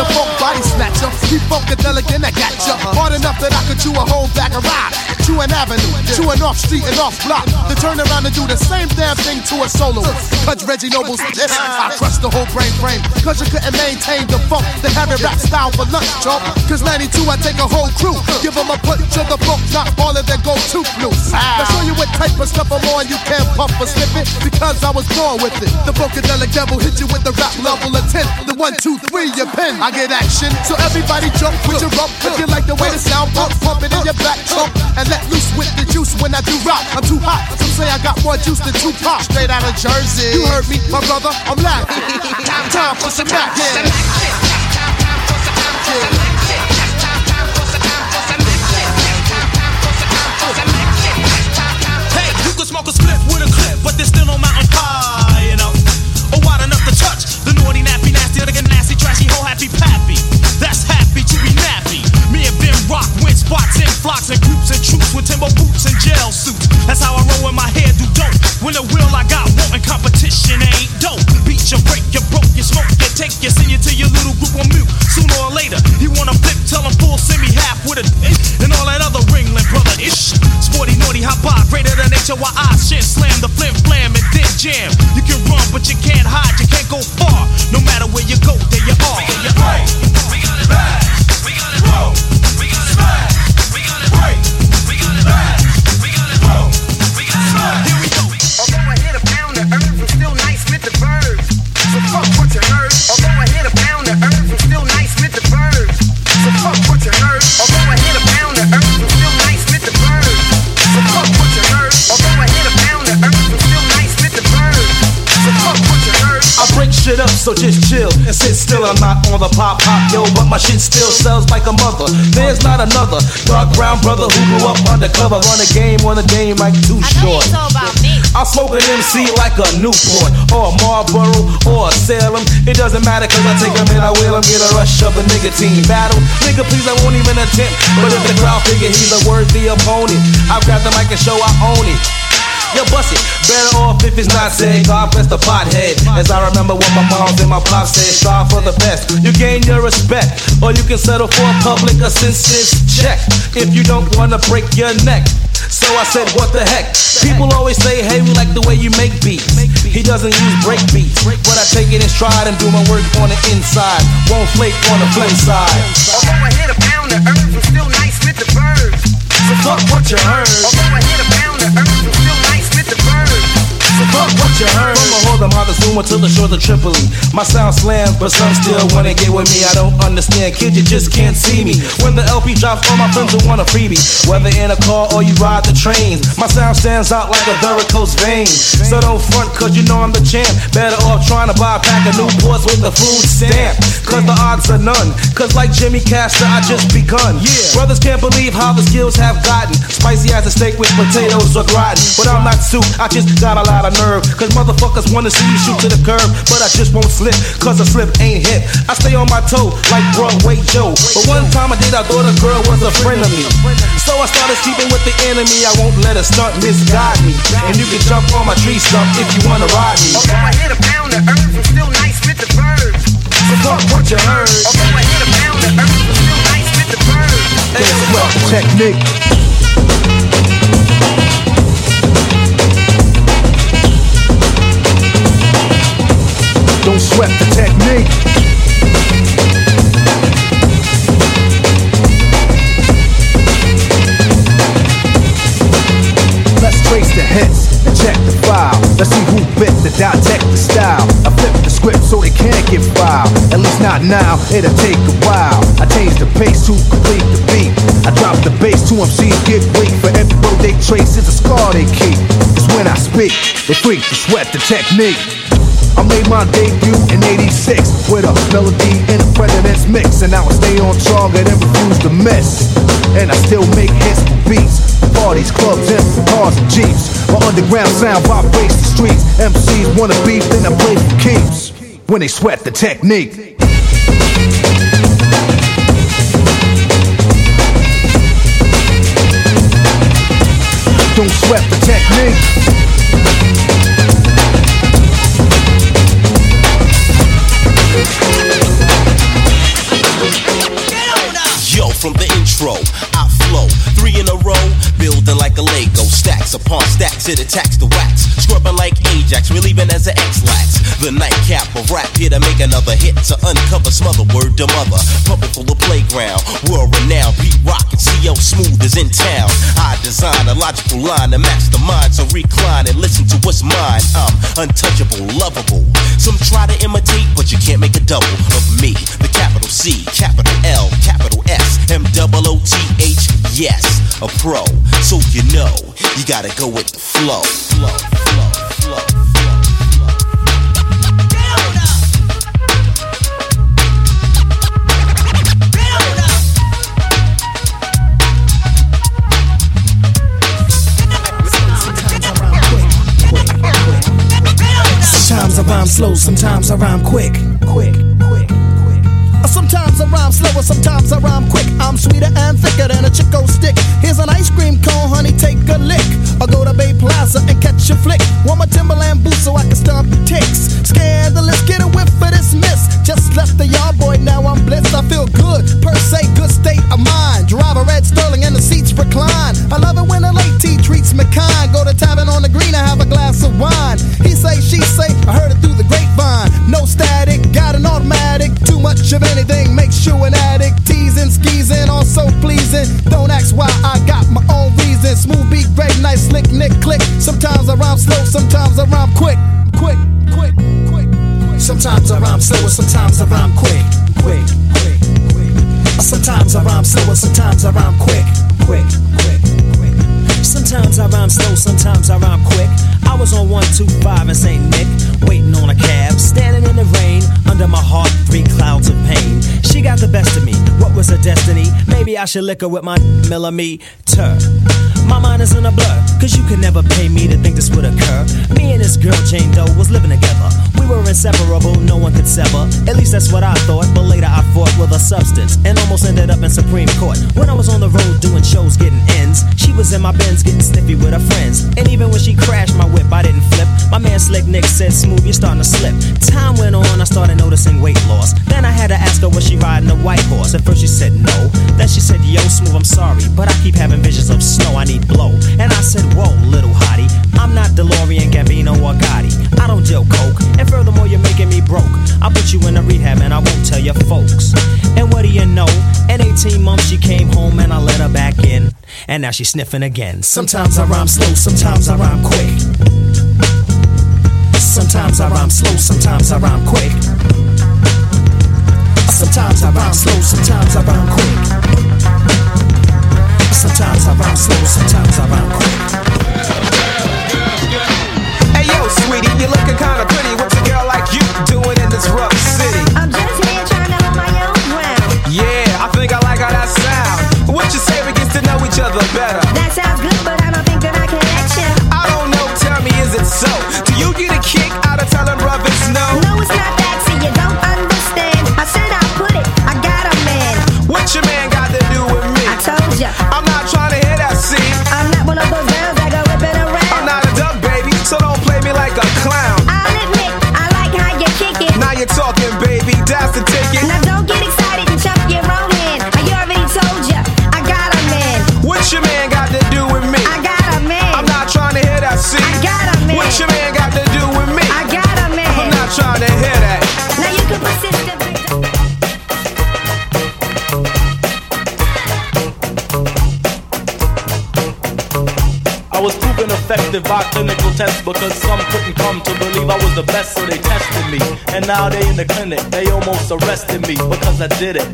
The funk body snatcher. Keep funkadelic and I got ya. Hard enough that I could chew a whole bag of rye. Chew an avenue, to an off street and off block. To turn around and do the same damn thing to a soloist. Cause Reggie Noble's this. I crushed the whole brain frame. Cause you couldn't maintain the funk. the heavy rap style for lunch, chump. Cause 92, I take a whole crew. Give them a punch of the book, not all of their go to blues. Now show you what type of stuff I'm on. You can't puff or slip it because I was born with it. The Funkadelic devil hit you with the rap level of 10. The one, two, three, your pen. I get action. So everybody jump with your rump. If you like the way the sound pump, pump it in your back trunk. And let loose with the juice when I do rock. I'm too hot. Some say I got more juice than Tupac. Straight out of Jersey. You heard me, my brother. I'm laughing. Time for some action. Hey, you can smoke a split with a clip, but there's still no mountain high enough or wide enough to touch the naughty, nappy, nasty, other nasty, trashy, whole happy pappy. Spots in flocks and groups and troops with timber boots and jail suits. That's how I roll when my hair do dope. When the will I got wanting competition ain't dope. Beat you, break you, broke you, smoke you, take you, send you to your little group on mute. Sooner or later, he wanna flip, tell him full, send me half with a and all that other ringling brother ish. Sporty, naughty, hot bar, greater than HOI, shit, slam the flim, flam, and then jam. You can run, but you can't hide, you can't go far. No matter where you go, there you are. There you are. We got it. We got it roll. We got it. We so just chill and sit still. I'm not on the pop pop, yo, but my shit still sells like a mother. There's not another dark brown brother who grew up undercover, run a game on the game like too short. I smoke an MC like a Newport or a Marlboro or a Salem. It doesn't matter cause I take them and I will them, get a rush of nigga team battle. Nigga, please, I won't even attempt. But if the crowd figure he's a worthy opponent, I've got the mic and show I own it. Yo, bust it. Better off if it's not said. God bless the pothead. As I remember what my mom and my pop said, strive for the best. You gain your respect, or you can settle for a public assistance check if you don't wanna break your neck. So I said, what the heck? People always say, hey, we like the way you make beats. He doesn't use break beats, but I take it in stride and do my work on the inside. Won't flake on the flip side. Although I hit a pound of herbs, I'm still nice with the birds. So fuck what you heard. Them out the Zuma to the shores of Tripoli. My sound slams, but some still wanna get with me. I don't understand, kid, you just can't see me. When the LP drops, all my friends will want a freebie. Whether in a car or you ride the trains, my sound stands out like a varicose vein. So don't front, cause you know I'm the champ. Better off trying to buy a pack of new Newports with the food stamp. Cause the odds are none. Cause like Jimmy Castor, I just begun. Yeah. Brothers can't believe how the skills have gotten. Spicy as a steak with potatoes or gratin. But I'm not soup, I just got a lot of nerve. Cause motherfuckers wanna see you shoot to the curb. But I just won't slip, cause a slip ain't hit. I stay on my toe like Broadway Joe. But one time I did, I thought a girl was a friend of me. So I started sleeping with the enemy. I won't let a stunt misguide me. And you can jump on my tree stump if you wanna ride me. Although I hit a pound of herbs, I'm still nice with the birds. So fuck what you heard. Although I hit a pound of herbs, I'm still nice with the birds. Technique. Don't sweat the technique. Let's trace the hits and check the file. Let's see who bit the tech the style. I flip the script so it can't get filed. At least not now, it'll take a while. I change the pace to complete the beat. I drop the bass to MCs get weak. For every road they trace is a scar they keep. It's when I speak, they freak to sweat the technique. I made my debut in 86 with a melody in a president's mix. And now I stay on target and refuse to miss. And I still make hits for beats. Parties, clubs, and cars and jeeps. My underground sound vibrates the streets. MCs wanna beef, then I play for keeps. When they sweat the technique. Don't sweat the technique. From the intro, I flow three in a row, building like a Lego, stacks upon stacks, it attacks the wax, scrubbing like Ajax, relieving as an Ex-Lax. The nightcap of rap here to make another hit to uncover smother word to mother, pumping full of playground, world renowned, Pete Rock and CL Smooth is in town. I design a logical line to match the mind, so recline and listen to what's mine. I'm untouchable, lovable. Some try to imitate, but you can't make a double of me. The capital C, capital L, capital S, M double O T H. Yes, a pro. So you know you gotta go with the flow. Flow, flow, flow. Sometimes I rhyme slow, sometimes I rhyme quick. Quick, quick, quick. Sometimes I rhyme slower, sometimes I rhyme quick. I'm sweeter and thicker than a Chick-O-Stick. Here's an ice cream cone, honey, take a lick. Or go to Bay Plaza and catch a flick. Want my Timberland boots so I can stomp the ticks. Scandalous, get a whiff for this miss. Just left the yard boy, now I'm blessed. I feel good, per se, good state of mind. Drive a red Sterling and the seats recline. I love it when a late tea treats me kind. Go to tavern on the green I have a glass of wine. He say, she say, I heard it through the grapevine. No static, got an automatic. Too much of anything makes you an addict. Teasing, skeezing, also pleasing. Don't ask why I got my own reason. Smooth beat, great, nice, slick, nick, click. Sometimes I rhyme slow, sometimes I rhyme quick. Quick, quick, quick. Sometimes I rhyme slow, sometimes I rhyme quick. Quick, quick, quick. Sometimes I rhyme slower, sometimes I rhyme quick. Quick, quick, quick. Sometimes I rhyme slow, sometimes I rhyme quick. I was on 125 in St. Nick, waiting on a cab, standing in the rain, under my heart, three clouds of pain. She got the best of me, what was her destiny? Maybe I should lick her with my millimeter. My mind is in a blur, cause you could never pay me to think this would occur. Me and this girl, Jane Doe, was living together. We were inseparable, no one could sever. At least that's what I thought, but later I fought with a substance and almost ended up in Supreme Court. When I was on the road doing shows, getting ends, she was in my Benz getting sniffy with her friends. And even when she crashed my whip, I didn't flip. My man Slick Nick said, Smooth, you're starting to slip. Time went on, I started noticing weight loss. Then I had to ask her, was she riding a white horse? At first she said no. Then she said, Yo, Smooth, I'm sorry, but I keep having visions of snow. I need blow. And I said, Whoa, little hottie, I'm not DeLorean, Gambino, or Gotti. I don't deal coke, and furthermore, you're making me broke. I'll put you in a rehab and I won't tell your folks. And what do you know? In 18 months, she came home and I let her back in. And now she's sniffing again. Sometimes I rhyme slow, sometimes I rhyme quick. Sometimes I rhyme slow, sometimes I rhyme quick. Sometimes I rhyme slow, sometimes I rhyme quick. Sometimes I rhyme slow, sometimes I rhyme quick. Hey yo, sweetie, you're looking kinda pretty. You doing in this rough city? I'm just here trying to hold my own ground. Yeah, I think I like how that sound. What you say we get to know each other better? That sounds good, but I don't think that I can let you. I don't know, tell me, is it so? Do you get a kick out of telling brothers no? No, it's not that, see, you don't understand. I said I put it, I got a man. What your man got to do with me? I told you. I'm effective by clinical tests because some couldn't come to believe I was the best, so they tested me. And now they in the clinic, they almost arrested me because I did it.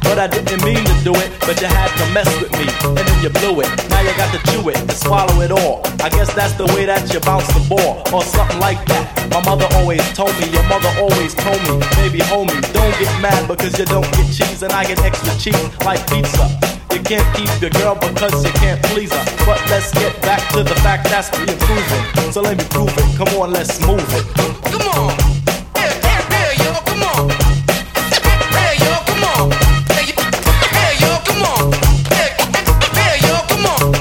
But I didn't mean to do it, but you had to mess with me, and then you blew it. Now you got to chew it and swallow it all. I guess that's the way that you bounce the ball, or something like that. My mother always told me, your mother always told me, baby homie, don't get mad because you don't get cheese, and I get extra cheese like pizza. Can't keep your girl because you can't please her. But let's get back to the fact that's being proven. So let me prove it. Come on, let's move it. Come on. Hey, hey, hey, yo, come on. Hey, yo, come on. Hey, hey, yo, come on. Hey, hey, yo, come on.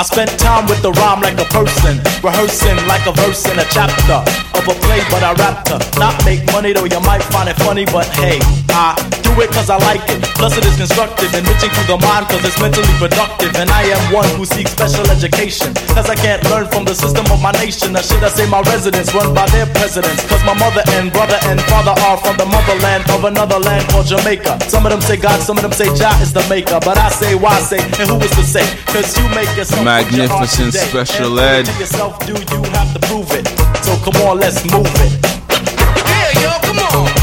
I spent time with the rhyme like a person, rehearsing like a verse in a chapter of a play, but I rapped her. Not make money though, you might find it funny, but hey, I it cause I like it. Plus it is constructive, enriching to the mind cause it's mentally productive. And I am one who seeks special education. Cause I can't learn from the system of my nation. Or should I say my residents run by their presidents? Cause my mother and brother and father are from the motherland of another land called Jamaica. Some of them say God, some of them say Jah is the maker. But I say why say, and who is to say? Cause you make yourself what you are Magnificent today. special And ed. to yourself, do you have to prove it? So come on, let's move it. Yeah, yo, come on.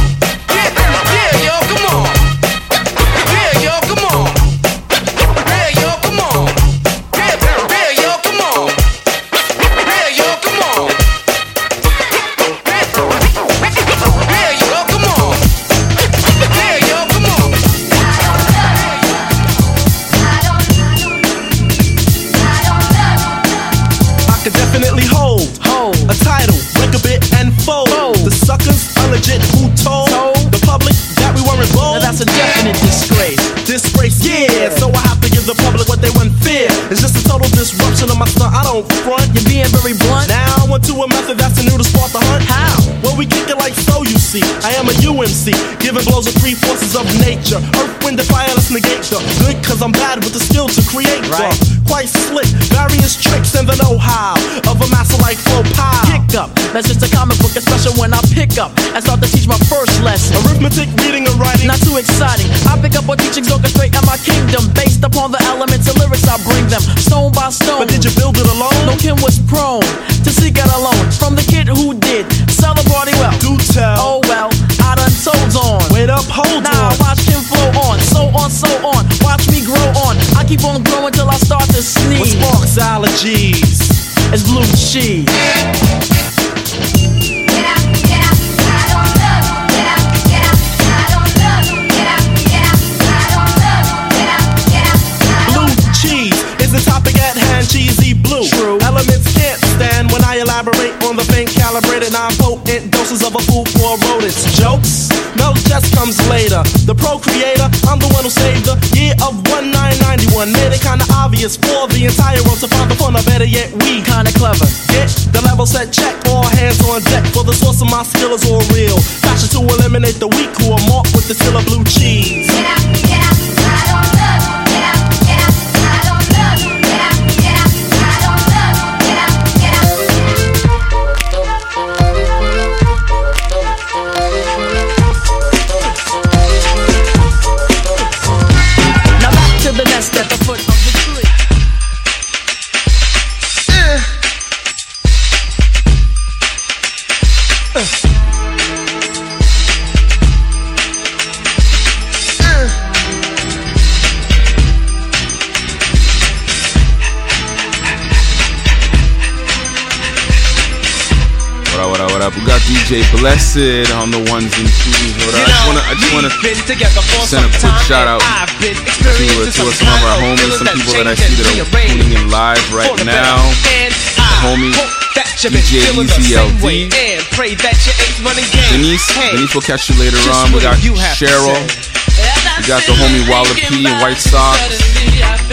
UMC, giving blows of three forces of nature. Earth, wind, and fire, let's negate the good, cause I'm bad with the skill to create the quite slick. Various tricks and the know how of a master like Flo Pie. Pick up. That's just a comic book, especially when I pick up and start to teach my first lesson. Arithmetic, reading, and writing. Not too exciting. I pick up what teachings orchestrate in my kingdom based upon the elements and lyrics I bring them stone by stone. But did you build it alone? No Kim was prone to seek out alone from the start to sneeze. What sparks allergies? It's blue cheese. It for the entire world to find the fun, or better yet, we kinda clever. Get the level set check, Blessed on the ones and twos. Up? I just wanna, I just wanna send a quick shout out to, uh, to some of our homies, some people that I see that are tuning in live right now. Homie DJ Easy LD. Denise, Denise will catch you later on. We got Cheryl. We got the homie Walla P and White Sox. We got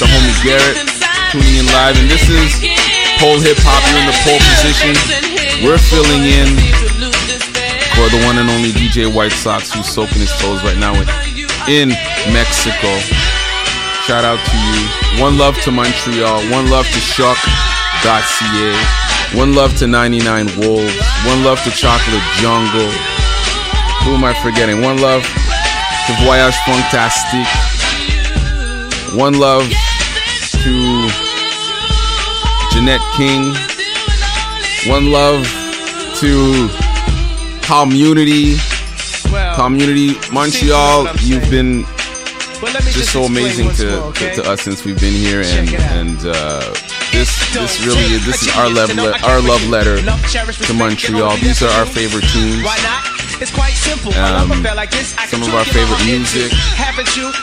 the homie Garrett tuning in live, and this is pole hip hop. You're in the pole position. We're filling in for the one and only DJ White Sox, who's soaking his toes right now in, in Mexico. Shout out to you. One love to Montreal. One love to CHOQ.ca. One love to 99 Wolves. One love to Chocolate Jungle. Who am I forgetting? One love to Voyage Fantastique. One love to Jeanette King. One love to Community. Community Montreal, you've been just so amazing to, to, to us since we've been here, and and uh, this this really is this is our love our love letter to Montreal. These are our favorite tunes. It's quite simple. Um, some of our favorite music,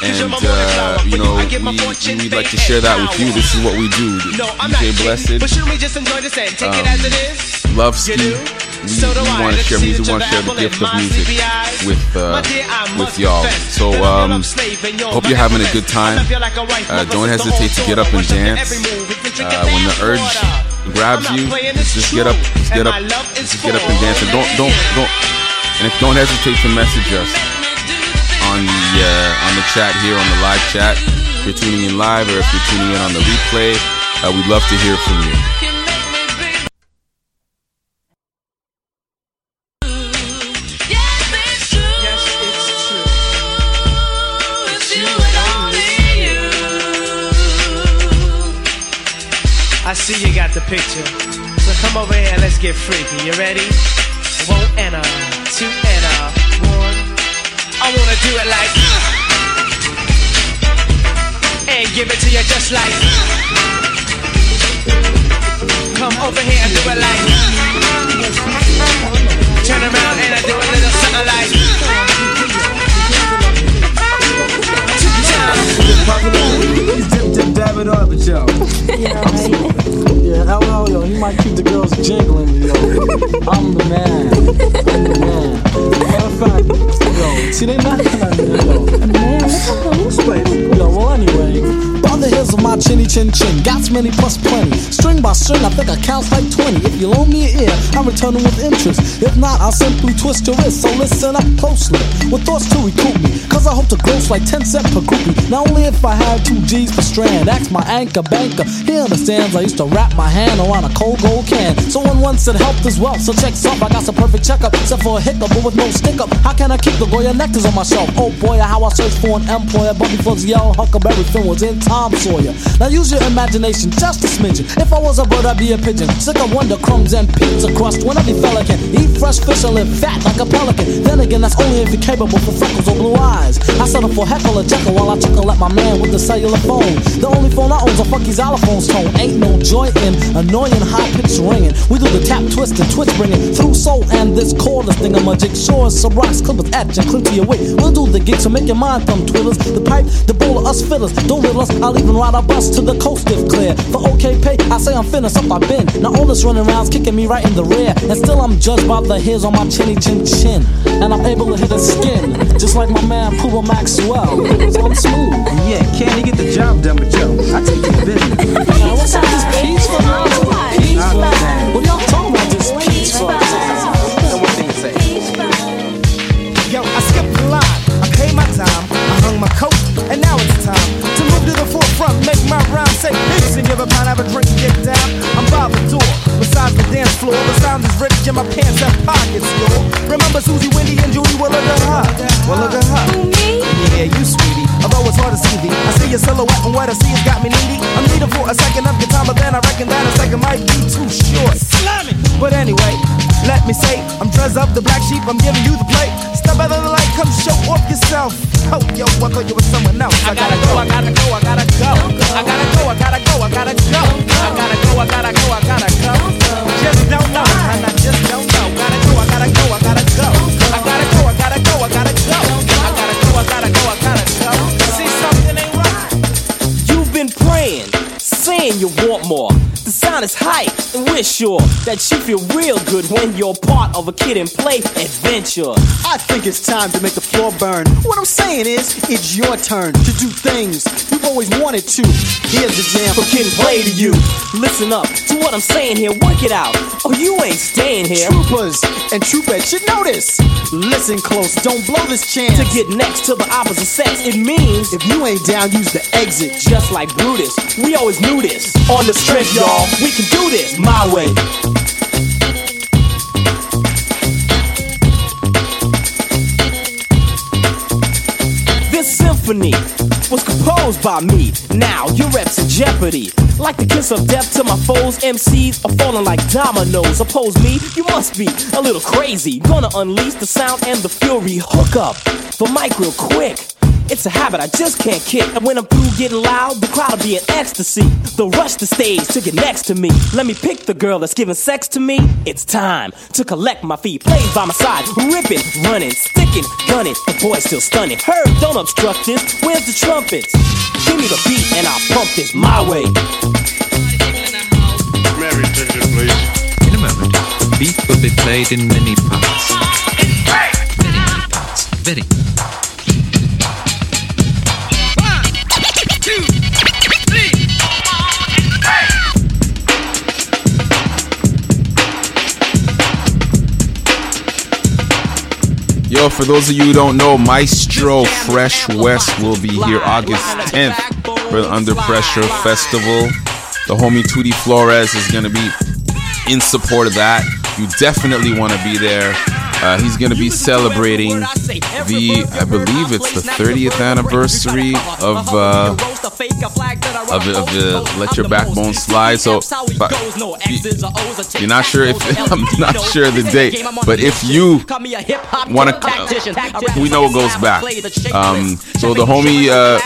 and uh, you know we we'd like to share that with you. This is what we do. DJ Blessed, But shouldn't we just enjoy this and take it as it is? um, Love Ski. We, we want to share music. We want to share the gift of music with uh, with y'all. So um, hope you're having a good time. Uh, don't hesitate to get up and dance. Uh, when the urge grabs you, just get up, just get up, just get up and dance. And don't don't don't and if don't hesitate to message us on the uh, on the chat here on the live chat. If you're tuning in live or if you're tuning in on the replay, uh, we'd love to hear from you. I see you got the picture. So come over here and let's get freaky. You ready? And a, two and one. I wanna do it like. And give it to you just like. Come over here and do it like. Turn around and I do a little something like. Dab it up, but yo. Yeah, LL, yo, he might keep the girls jingling, yo. I'm the man. I'm the man. Matter of fact, yo, see, they not at me, yo. Man, what's Yo, well, anyway, on the hills of my chinny chin chin, got many plus plenty. String by string, I think I count like 20. If you loan me an ear, I'm returning with interest. If not, I'll simply twist your wrist. So listen up closely. With thoughts to recoup me, cause I hope to gross like 10 cent per groupie. Not only if I had two G's per strand, ask my anchor banker. He understands I used to wrap my hand around a cold gold can. Someone once said health is wealth, so check up. I got some perfect checkup, except for a hiccup, but with no stick up. How can I keep the Goya nectars on my shelf? Oh boy, how I search for an employer, before the yellow huckleberry Finn was in Tom Sawyer. Now use your imagination, just a smidgen. If I was a bird, I'd be a pigeon. Sick of wonder crumbs and pizza crust. When every fella can eat fresh fish and live fat like a pelican. Then again, that's only if you're capable for freckles or blue eyes. I settle for heckle or Jeckle while I chuckle at my man with the cellular phone. The only phone I own's a fucky xylophone's tone. Ain't no joy in annoying high pitched ringing. We do the tap twist and twist bringing through soul and this cordless thing. I'm a jig sure some rocks, clippers, etch and to your wit. We'll do the gig, so make your mind thumb twiddlers. The pipe, the bowl of us fiddlers. Don't riddle us, I'll even ride a bus to the coast if clear. For okay pay, I say I'm finished up, I've been. Now all this running around's kicking me right in the rear. And still I'm judged by the hairs on my chinny chin chin. And I'm able to hit his skin, just like my man Puma Maxwell. So I'm smooth. Yeah, can he get the job done, but yo, I take the business. Now, what's up with this peaceful? Peaceful. What y'all talking about this peaceful? Yo, I skipped the line, I paid my time, I hung my coat, forefront, make my rhyme say peace and give a pound, have a drink, get down. I'm by the door, besides the dance floor, the sound is rich and my pants have pockets, yo. Remember Susie, Wendy, and Judy, well, look at her. Well, look at her. Yeah, you sweetie, although it's hard to see thee. I see your silhouette and what I see has got me needy. I'm needing for a second of your time, but then I reckon that a second might be too short. Slam it! But anyway, let me say, I'm dressed up the black sheep, I'm giving you the plate. Step out of the light, come show off yourself. Oh, yo, I thought you were someone else. I gotta go, I gotta go, I gotta go. I gotta go, I gotta go, I gotta go. I gotta go, I gotta go, I gotta go. Just don't know, and I just don't know. Gotta go, I gotta go, I gotta go. Want more. Is hype, and we're sure that you feel real good when you're part of a kid and play adventure. I think it's time to make the floor burn. What I'm saying is, it's your turn to do things you've always wanted to. Here's the jam for kid and play to you. Listen up to what I'm saying here, work it out. Oh, you ain't staying here. Troopers and troopettes should know this. Listen close, don't blow this chance. To get next to the opposite sex, it means if you ain't down, use the exit. Just like Brutus, we always knew this. On the strip, y'all, we can do this my way. This symphony was composed by me. Now your reps in jeopardy. Like the kiss of death to my foes, MCs are falling like dominoes. Oppose me, you must be a little crazy. Gonna unleash the sound and the fury. Hook up the mic real quick. It's a habit I just can't kick. And when I'm through getting loud, the crowd'll be in ecstasy. They'll rush the stage to get next to me. Let me pick the girl that's giving sex to me. It's time to collect my fee. Plays by my side, ripping, running, sticking, gunning. The boy's still stunning. Heard, don't obstruct this. Where's the trumpets? Give me the beat and I'll pump this my way. Mary, attention, please. In a moment, the beat will be played in many parts. Many, many parts. Very. Yo, for those of you who don't know, Maestro Fresh Wes will be here August 10th for the Under Pressure Festival. The homie Tootie Flores is going to be in support of that. You definitely want to be there. Uh, he's going to be celebrating the, I believe it's the 30th anniversary of uh, of, the- of the Let Your Backbone Slide. So, you're not sure if [laughs] I'm not sure the date, but if you want to, we know it goes back. Um, so the homie uh,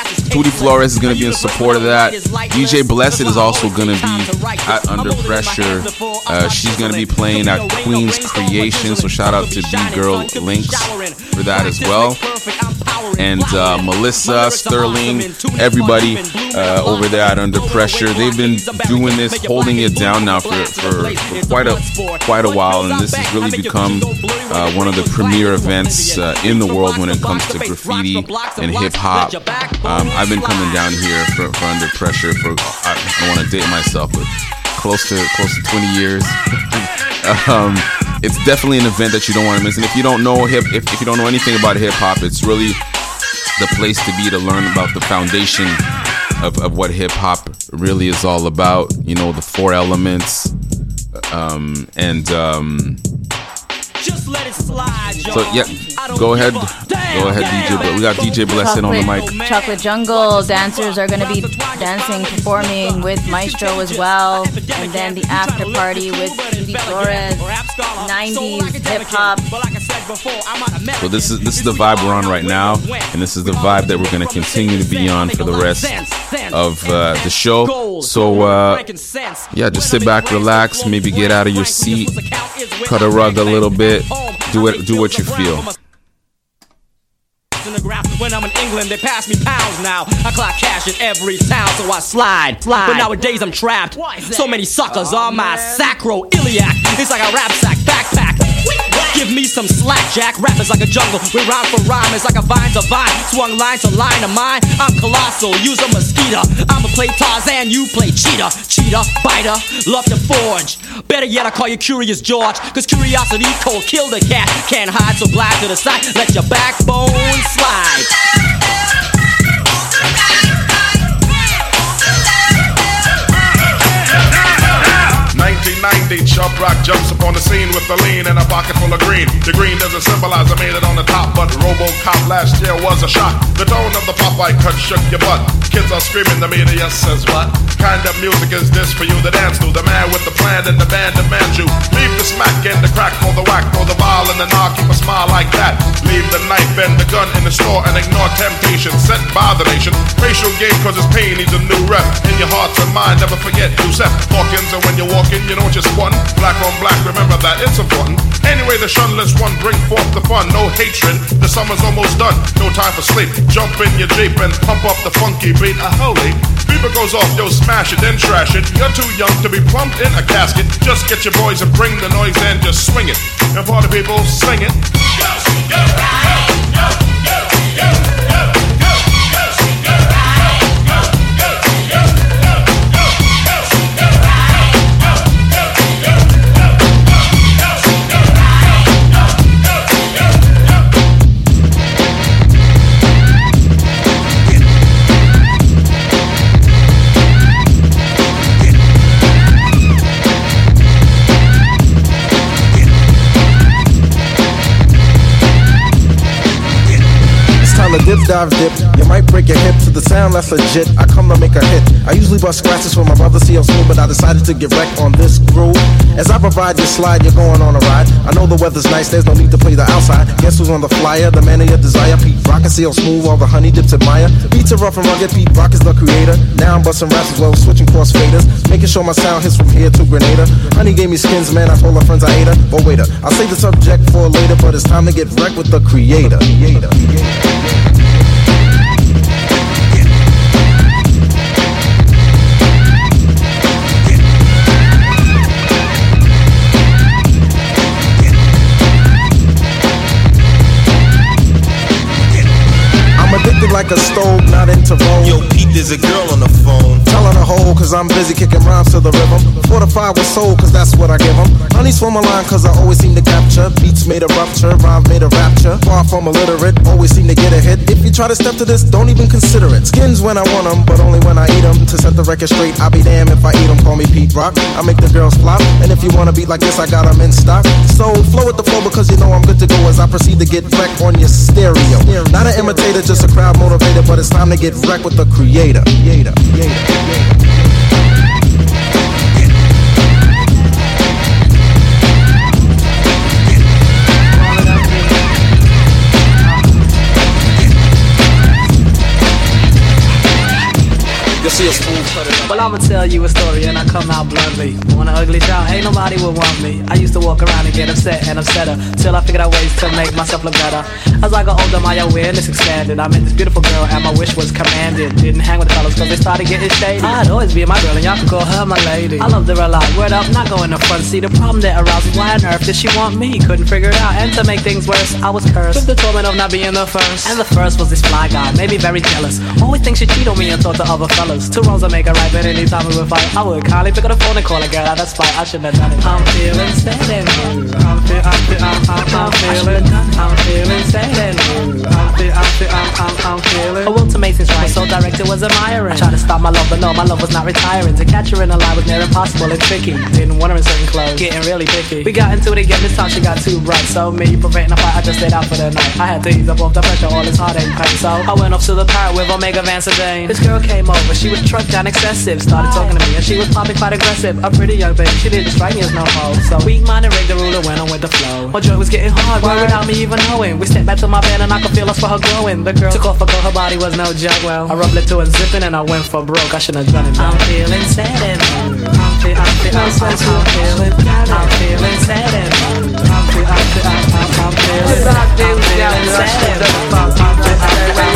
Flores is going to be in support of that. DJ Blessed is also going to be at Under Pressure. Uh, she's going to be playing at Queen's Creation. So shout out to D Girl Links for that as well. And uh, Melissa Sterling, everybody uh, over there at Under Pressure, they've been doing this, holding it down now for, for, for quite a quite a while, and this has really become uh, one of the premier events uh, in the world when it comes to graffiti and hip hop. Um, I've been coming down here for, for Under Pressure for I don't want to date myself, but close to close to 20 years. [laughs] um, it's definitely an event that you don't want to miss. And if you don't know hip, if, if you don't know anything about hip hop, it's really the place to be to learn about the foundation of, of what hip hop really is all about. You know, the four elements. Um, and um, so yeah, go ahead, go ahead, DJ. But we got DJ Blessing on the mic. Chocolate Jungle dancers are going to be dancing, performing with Maestro as well. And then the after party with Judy Flores, 90s hip hop. So this is this is the vibe we're on right now, and this is the vibe that we're going to continue to be on for the rest of uh, the show. So uh, yeah, just sit back, relax, maybe get out of your seat, cut a rug a little bit, do it, do what you feel. in the graph. When I'm in England, they pass me pounds now. I clock cash in every town, so I slide. But nowadays I'm trapped. So many suckers on my sacroiliac. It's like a rap sack backpack. Give me some slack, Jack. Rap is like a jungle. We rhyme for rhyme. It's like a vine to vine. Swung line to line of mine. I'm colossal. Use a mosquito. I'ma play Tarzan. You play cheetah. Cheetah, biter. Love to forge. Better yet, I call you Curious George. Cause curiosity cold. Kill the cat. Can't hide, so glide to the side. Let your backbone slide. 1990, Chop Rock jumps upon the scene with a lean and a pocket full of green. The green doesn't symbolize I made it on the top, but Robocop last year was a shock. The tone of the Popeye cut shook your butt. Kids are screaming, the media says what? Kind of music is this for you to dance to? The man with the plan and the band demands you. Leave the smack and the crack for the whack, for the ball and the knock, keep a smile like that. Leave the knife and the gun in the store and ignore temptation sent by the nation. Racial game cause it's pain needs a new rep. In your hearts and mind, never forget Yusuf Hawkins. And when you're walking, you know just one. Black on black, remember that it's important. Anyway, the shunless one bring forth the fun. No hatred, the summer's almost done. No time for sleep. Jump in your Jeep and pump up the funky beat. A holy. Beaver goes off, yo, smash it, then trash it. You're too young to be plumped in a casket. Just get your boys and bring the noise and just swing it. And party people, sing it. Dip, dive, dip. You might break your hip to the sound that's legit. I come to make a hit. I usually bust scratches for my brother CL Smooth, but I decided to get wrecked on this groove. As I provide your slide, you're going on a ride. I know the weather's nice, there's no need to play the outside. Guess who's on the flyer? The man of your desire, Pete Rock and CL Smooth, all the honey dips admire. Beats are rough and rugged, Pete Rock is the creator. Now I'm busting raps as well, switching cross faders. Making sure my sound hits from here to Grenada. Honey gave me skins, man, I told her friends I ate her. But waiter, I'll save the subject for later, but it's time to get wrecked with the creator. creator. I'm like a stove, not into roll. Yo, Pete, there's a girl on the phone. Tell her to hold, cause I'm busy kicking rhymes to the rhythm. Five with soul, cause that's what I give them. Honey swim a line, cause I always seem to capture. Beats made a rupture, rhymes made a rapture. Far from illiterate, always seem to get a hit. If you try to step to this, don't even consider it. Skins when I want them, but only when I eat them. To set the record straight, I'll be damned if I eat them. Call me Pete Rock. I make the girls flop. And if you wanna beat like this, I got them in stock. So flow with the flow because you know I'm good to go as I proceed to get back on your stereo. Not an imitator, just a crowd motivator, but it's time to get wrecked with the creator. creator, creator. Well, I'ma tell you a story come out bluntly. Want an ugly child? Ain't nobody would want me. I used to walk around and get upset and upset upsetter till I figured out ways to make myself look better. As I got older, my awareness expanded. I met this beautiful girl and my wish was commanded. Didn't hang with the fellas cause they started getting shady. I'd always be my girl and y'all could call her my lady. I loved her a lot. Word up, not going to front seat. The problem that arises, why on earth did she want me? Couldn't figure it out. And to make things worse, I was cursed with the torment of not being the first. And the first was this fly guy, made me very jealous. Always think she cheat on me and talk to other fellas. Two wrongs will make a right, but anytime we would fight, I would kindly pick up the phone and call a girl of spite. I shouldn't have done it. I'm feeling sad and. I'm feel, I'm feel, I'm, I'm, I'm feeling, I'm feeling sad and. I'm feel, I'm feel, I'm, I'm, I'm feeling. To make right, so direct it was admiring. I tried to stop my love, but no, my love was not retiring. To catch her in a lie was near impossible and tricky. Didn't want her in certain clothes, getting really picky. We got into it again, this time she got too bright. So me preventing a fight, I just stayed out for the night. I had to ease up off the pressure, all this heart and pain. So I went off to the parrot with Omega Van Sedan. This girl came over, she was trucked down excessive. Started talking to me and she was popping quite aggressive. A pretty young babe, she didn't strike me as no hoe. So weak minded rigged the ruler, went on with the flow. My joy was getting hard, right without me even knowing. We stepped back to my bed and I could feel us for her growing. The girl took off her coat, her body was no joke. Well, I rubbed it to her zipping and I went for broke. I shouldn't have done it. I'm feeling sad and blue. I'm feel, I'm feel, I'm, I'm, I'm feeling, I'm feeling sad and blue. I'm feel, I'm feel, I'm, I'm, I'm feeling, I'm feeling sad and blue. I'm feel,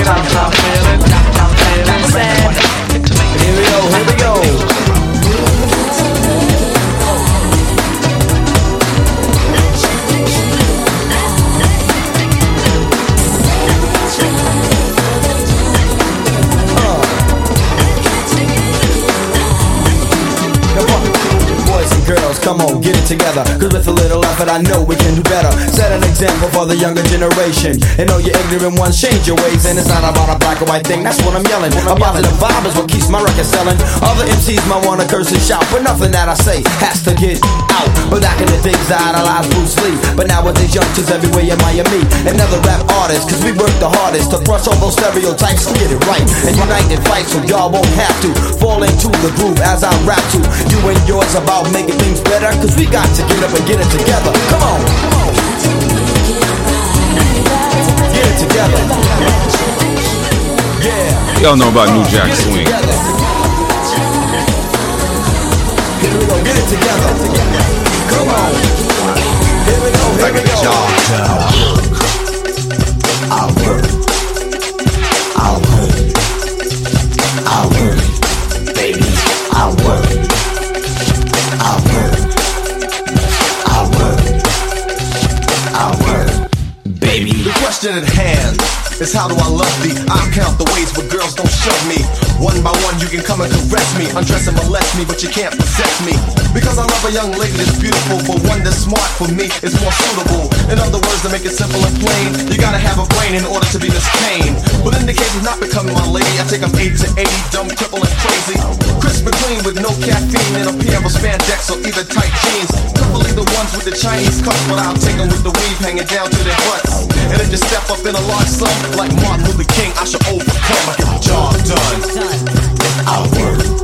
I'm feel, I'm feeling, I'm feeling sad. Here we go, here we go. Come on, get it together. Cause with a little effort, I know we can do better. Set an example for the younger generation. And know you ignorant ones, change your ways. And it's not about a black or white thing, that's what I'm yelling. About the vibe is what keeps my record selling. Other MCs might wanna curse and shout, but nothing that I say has to get out. But back in the days, I idolized Bruce Lee. But nowadays, youngsters everywhere in Miami. And other rap artists, cause we work the hardest to crush all those stereotypes and get it right. And unite and fight so y'all won't have to fall into the groove as I rap to you and yours about making things better. Cause we got to get up and get it together. Come on. Get it together. Yeah. Y'all know about New Jack Swing. Here we go, get it together. Come on. Here we go, here we go. I'll work. I'll work. I'll work. Question at hand is how do I love thee? I count the ways where girls don't shove me. One by one, you can come and caress me, undress and molest me, but you can't possess me. Because I love a young lady that's beautiful, but one that's smart for me is more suitable. In other words, to make it simple and plain, you gotta have a brain in order to be Miss Kane. But in the case of not becoming my lady, I think I'm 8 to 80, dumb, cripple, and crazy. Clean clean with no caffeine and a pair of spandex or either tight jeans. Preferably the ones with the Chinese cuffs, but I'll take them with the weave hanging down to their butts. And if you step up in a large sum, like Martin Luther King, I should overcome. I get the job done. I'll work.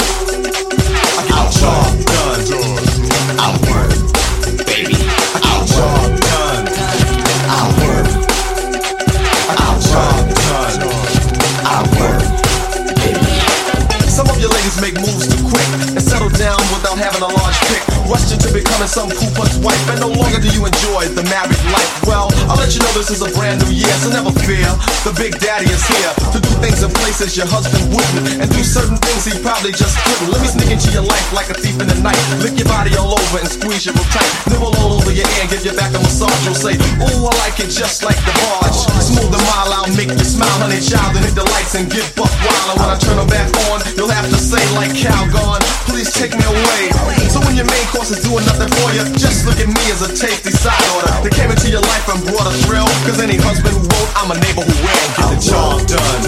This is a brand new year, so never fear. The big daddy is here to do things in places your husband wouldn't, and do certain things he probably just couldn't. Let me sneak into your life like a thief in the night, lick your body all over and squeeze you real tight. Nibble all over your ear and give your back a massage. You'll say, Ooh, I like it just like the barge. Smooth and mild, I'll make you smile, honey child, and hit the lights and get buck wild. And when I turn them back on, you'll have to say like Calgon, please take me away. So when your main course is doing nothing for you, just look at me as a tasty side order. They came into your life and brought a thrill, cause any husband who won't, I'm a neighbor who will. Get the job done.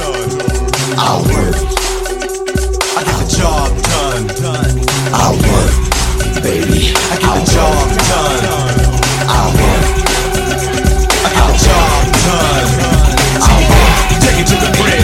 I'll work. I get the job done. I'll work. Baby, I get the job done. I'll work. I get the job done. I'll work. Take it to the bridge.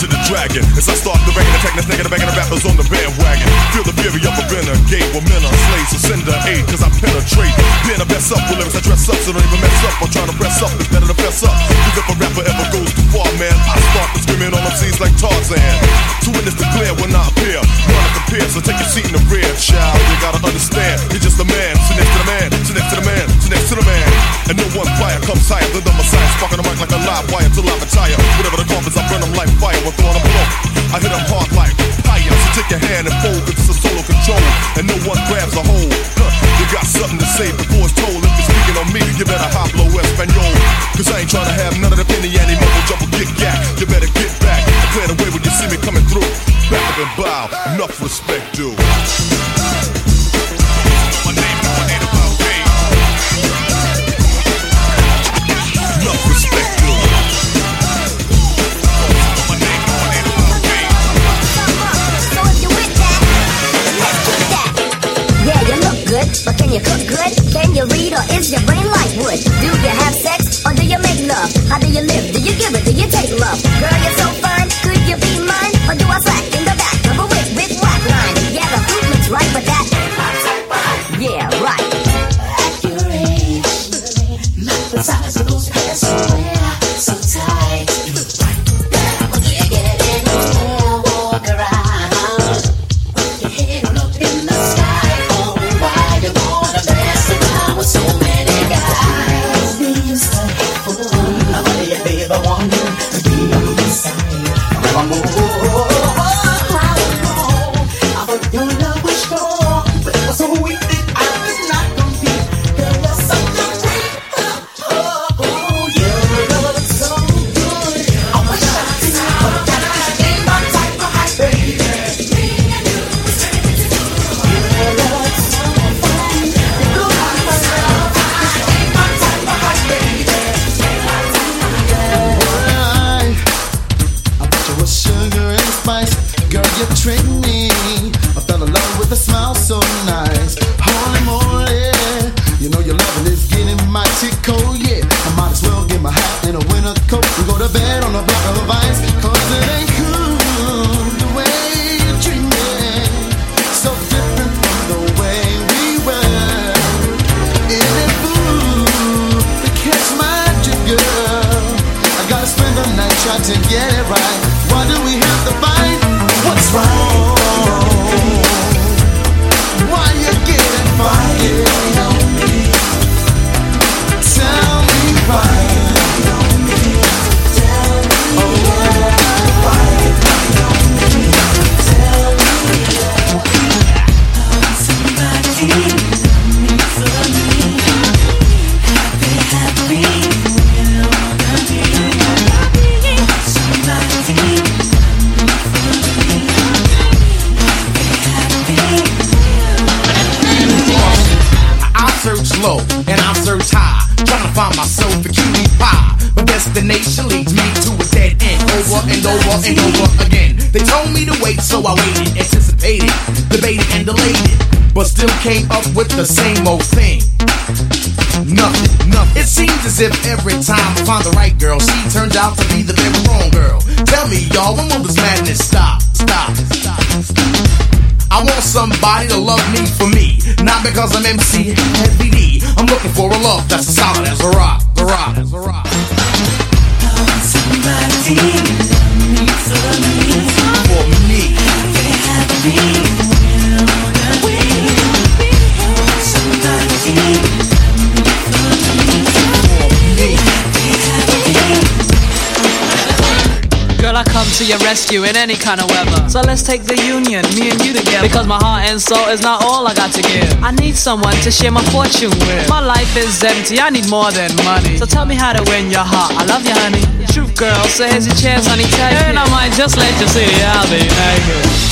Into the dragon as I start the rain, attack this nigga, the banging the rappers on the bandwagon. Feel the fury of a renegade, where men are slaves, so send the aid, cause I penetrate. Being a best up with lyrics I dress up, so don't even mess up. I'm trying to press up, it's better to press up. Cause if a rapper ever goes too far, man, I start to screaming on them scenes like Tarzan. To witness the glare when I appear, to compare, so take your seat in the rear, child. You gotta understand, you're just a man, sit next to the man, sit next to the man, sit next to the man. And no one fire comes higher than the messiah, sparking the mic like a live wire till I retire. Whatever the coffins, I burn them like fire, we're throwing them below. I hit them hard like fire, so take your hand and fold, it's a solo control, and no one grabs a hold. Huh, you got something to say before it's told. If you're speaking on me, you better hablo Espanol. Cause I ain't trying to have none of the penny any mumble jumble get yak. You better get back and clear the way when you see me coming through. Back up and bow, enough respect, dude. But can you cook good? Can you read or is your brain like wood? Do you have sex or do you make love? How do you live? Do you give it? Do you take love? Girl, you're so fine, could you be mine? Or do I slack in the back of a whip with whack line? Yeah, the food looks right, but that. Yeah, right. The size of those If every time I find the right girl, she turns out to be the very wrong girl. Tell me, y'all, when will this madness stop? Stop. I want somebody to love me for me, not because I'm MC Heavy D. I'm looking for a love that's solid as a rock, the rock, the rock. Somebody. to your rescue in any kind of weather. So let's take the union, me and you together. Because my heart and soul is not all I got to give. I need someone to share my fortune with. My life is empty, I need more than money. So tell me how to win your heart. I love you, honey. Truth, girl, so here's your chance, honey. Take and. I might just let you see I'll be naked.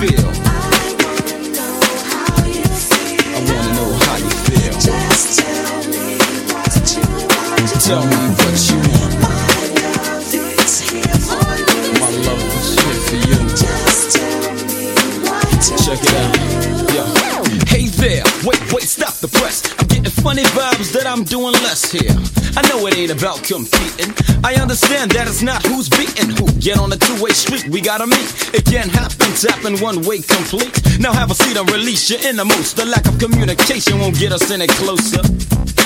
feel. I wanna know how you feel. Just tell me what you want. Tell me what you want. My love is here for you. My love is here for you. Just tell me what you Check it out. Yo. Hey there, wait, wait, stop the press that I'm doing less here. I know it ain't about competing. I understand that it's not who's beating who. Get on a two-way street, we gotta meet. It can't happen, tapping one way complete. Now have a seat and release your innermost. The lack of communication won't get us any closer.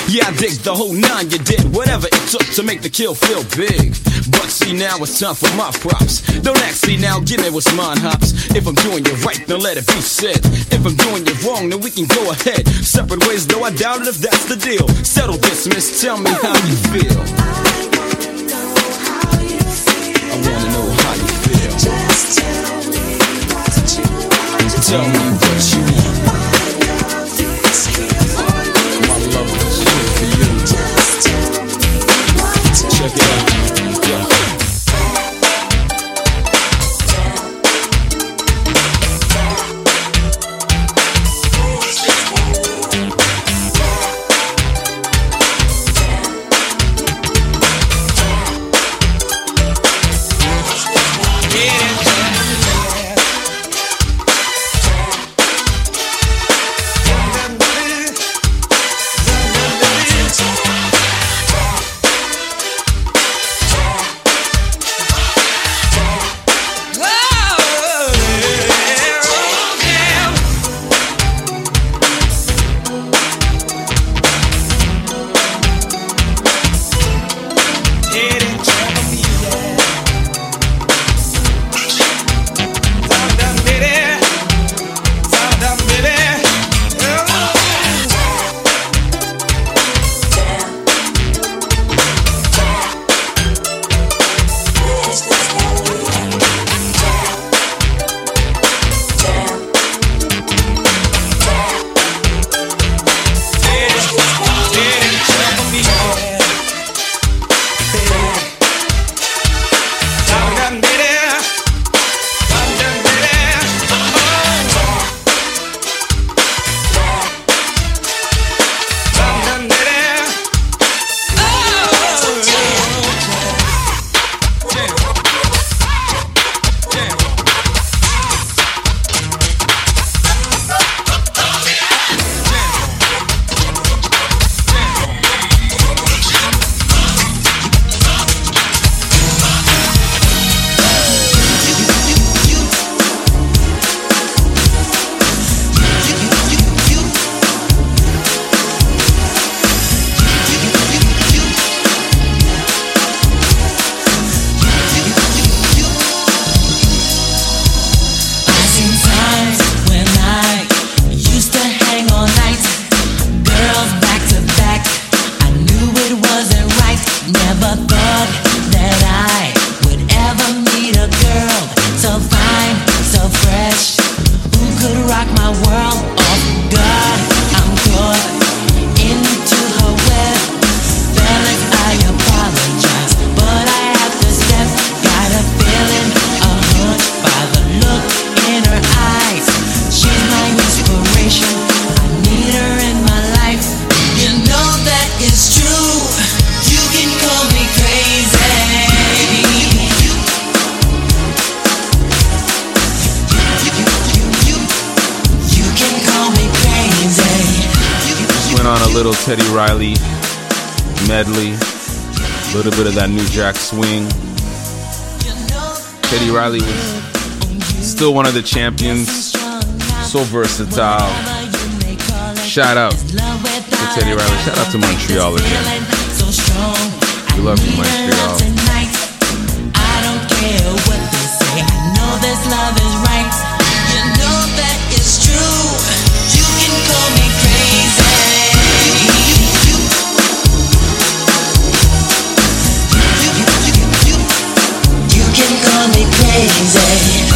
Yeah, I dig the whole nine you did, whatever it took to make the kill feel big. But see, now it's time for my props. Don't ask me now, give me what's mine, hops. If I'm doing it right, then let it be said. If I'm doing it wrong, then we can go ahead. Separate ways, though I doubt it if that's the deal. Settle this, miss, tell me how you feel. I wanna know how you feel. I Just tell me what you want. Tell me what you want. My love is here for you. Check it out. Teddy Riley medley, a little bit of that New Jack swing. Teddy Riley was still one of the champions, so versatile. Shout out to Teddy Riley. Shout out to Montreal again. We love you, Montreal. Me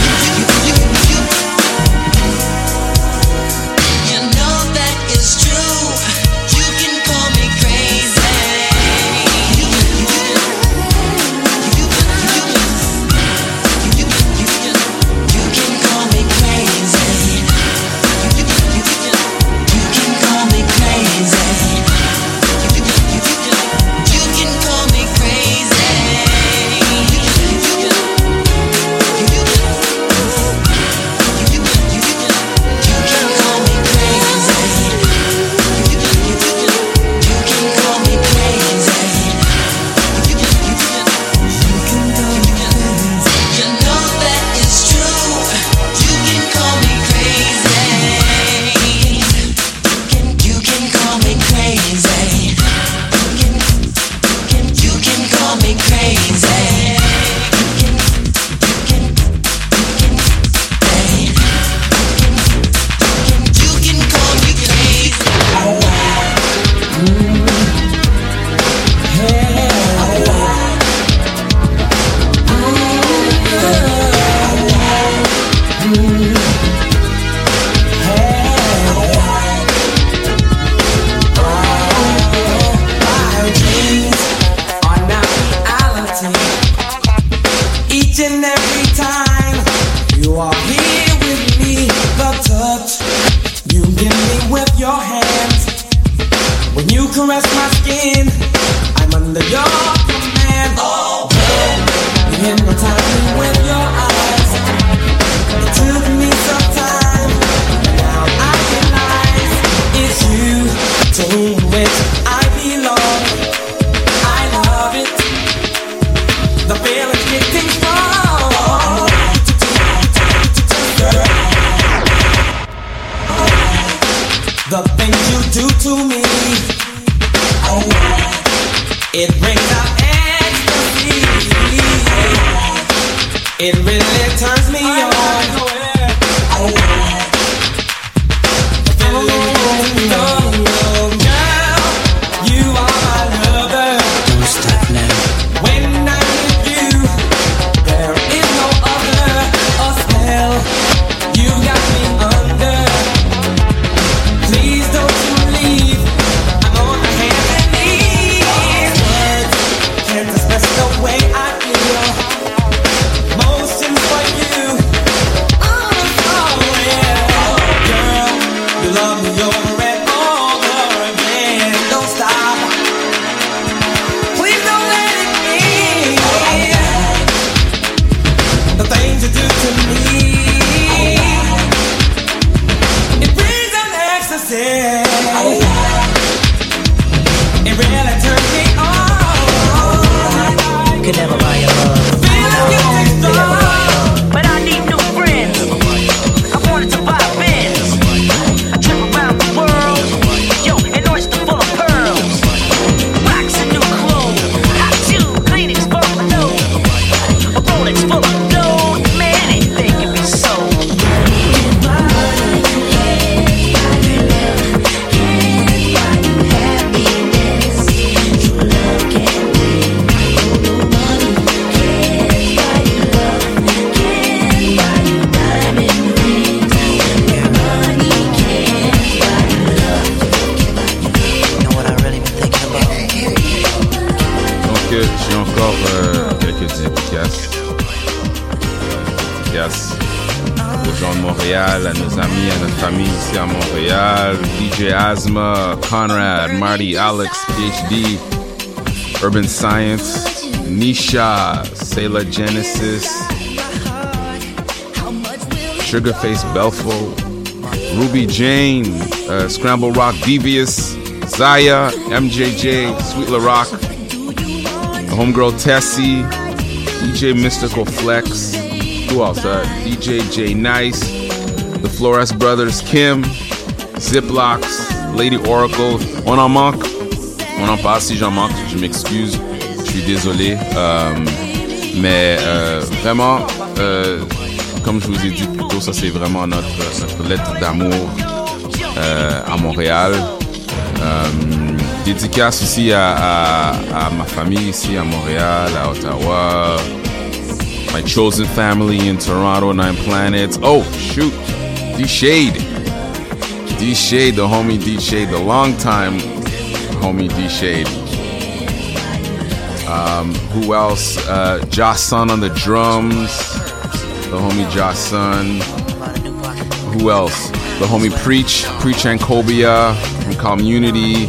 Alex, PhD, Urban Science, Nisha, Sailor Genesis, Sugarface Belfo, Ruby Jane, uh, Scramble Rock Devious, Zaya, MJJ, Sweet La Rock, Homegirl Tessie, DJ Mystical Flex, who else? Uh, DJ J Nice, the Flores Brothers, Kim, Ziplocs, Lady Oracle. On en manque. On en passe si j'en manque. Je m'excuse. Je suis désolé. Euh, mais euh, vraiment, euh, comme je vous ai dit plus tôt, ça c'est vraiment notre, lettre d'amour à Montréal. Dédicace aussi à, à, à ma famille ici à Montréal, à Ottawa. My chosen family in Toronto, Nine Planets. Oh, shoot. D Shade. D Shade, the homie D Shade, the long time homie D Shade. Um, who else? Uh, Josh Sun on the drums. The homie Josh Sun. Who else? The homie Preach, Preach and Cobia from Community.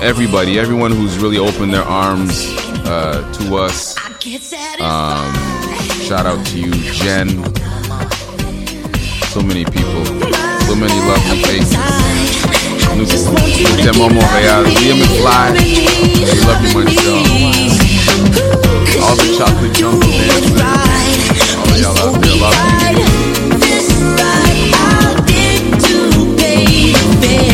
Everybody, everyone who's really opened their arms uh, to us. Um, shout out to you, Jen. So many people, so many lovely faces. Nous, t'aimons Montréal. Liam we love you y'all. All the chocolate jungle dancers, all y'all out there, love you. Anything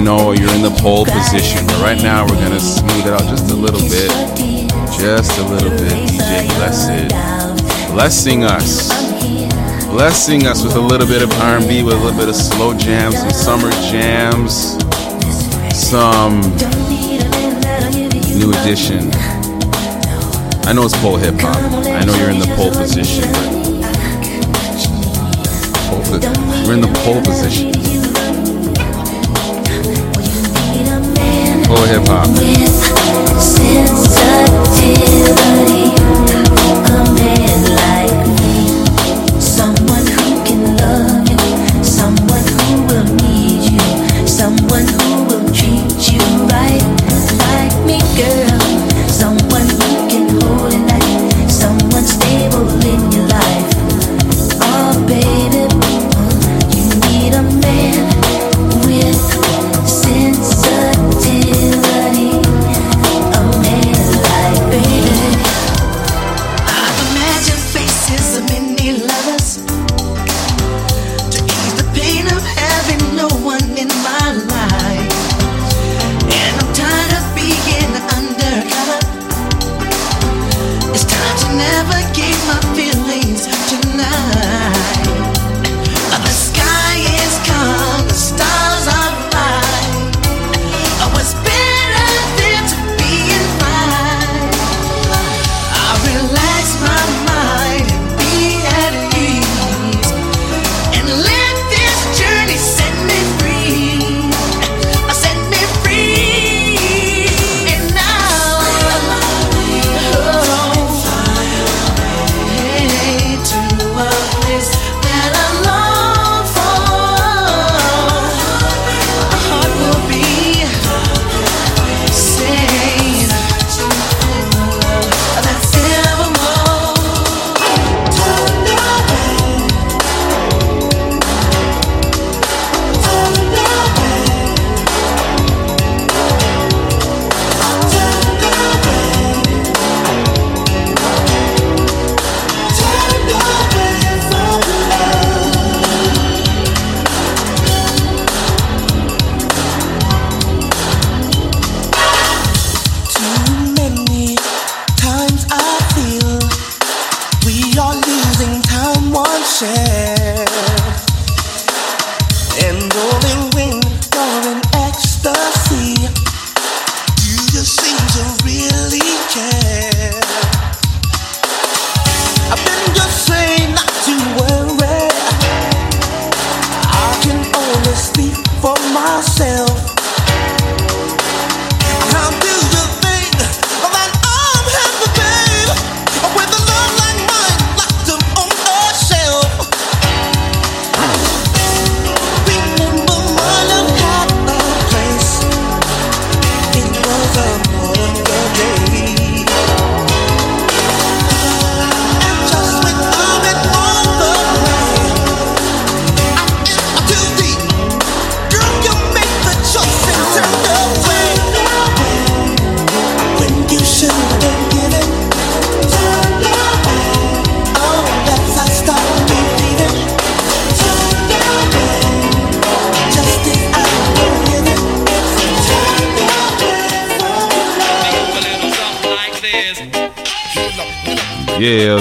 I know you're in the pole position, but right now we're gonna smooth it out just a little bit. Just a little bit, DJ Blessed. Blessing us. Blessing us with a little bit of R&B, with a little bit of slow jams, some summer jams, some new edition. I know it's pole hip hop. I know you're in the pole position, but pole, we're in the pole position. for hip hop.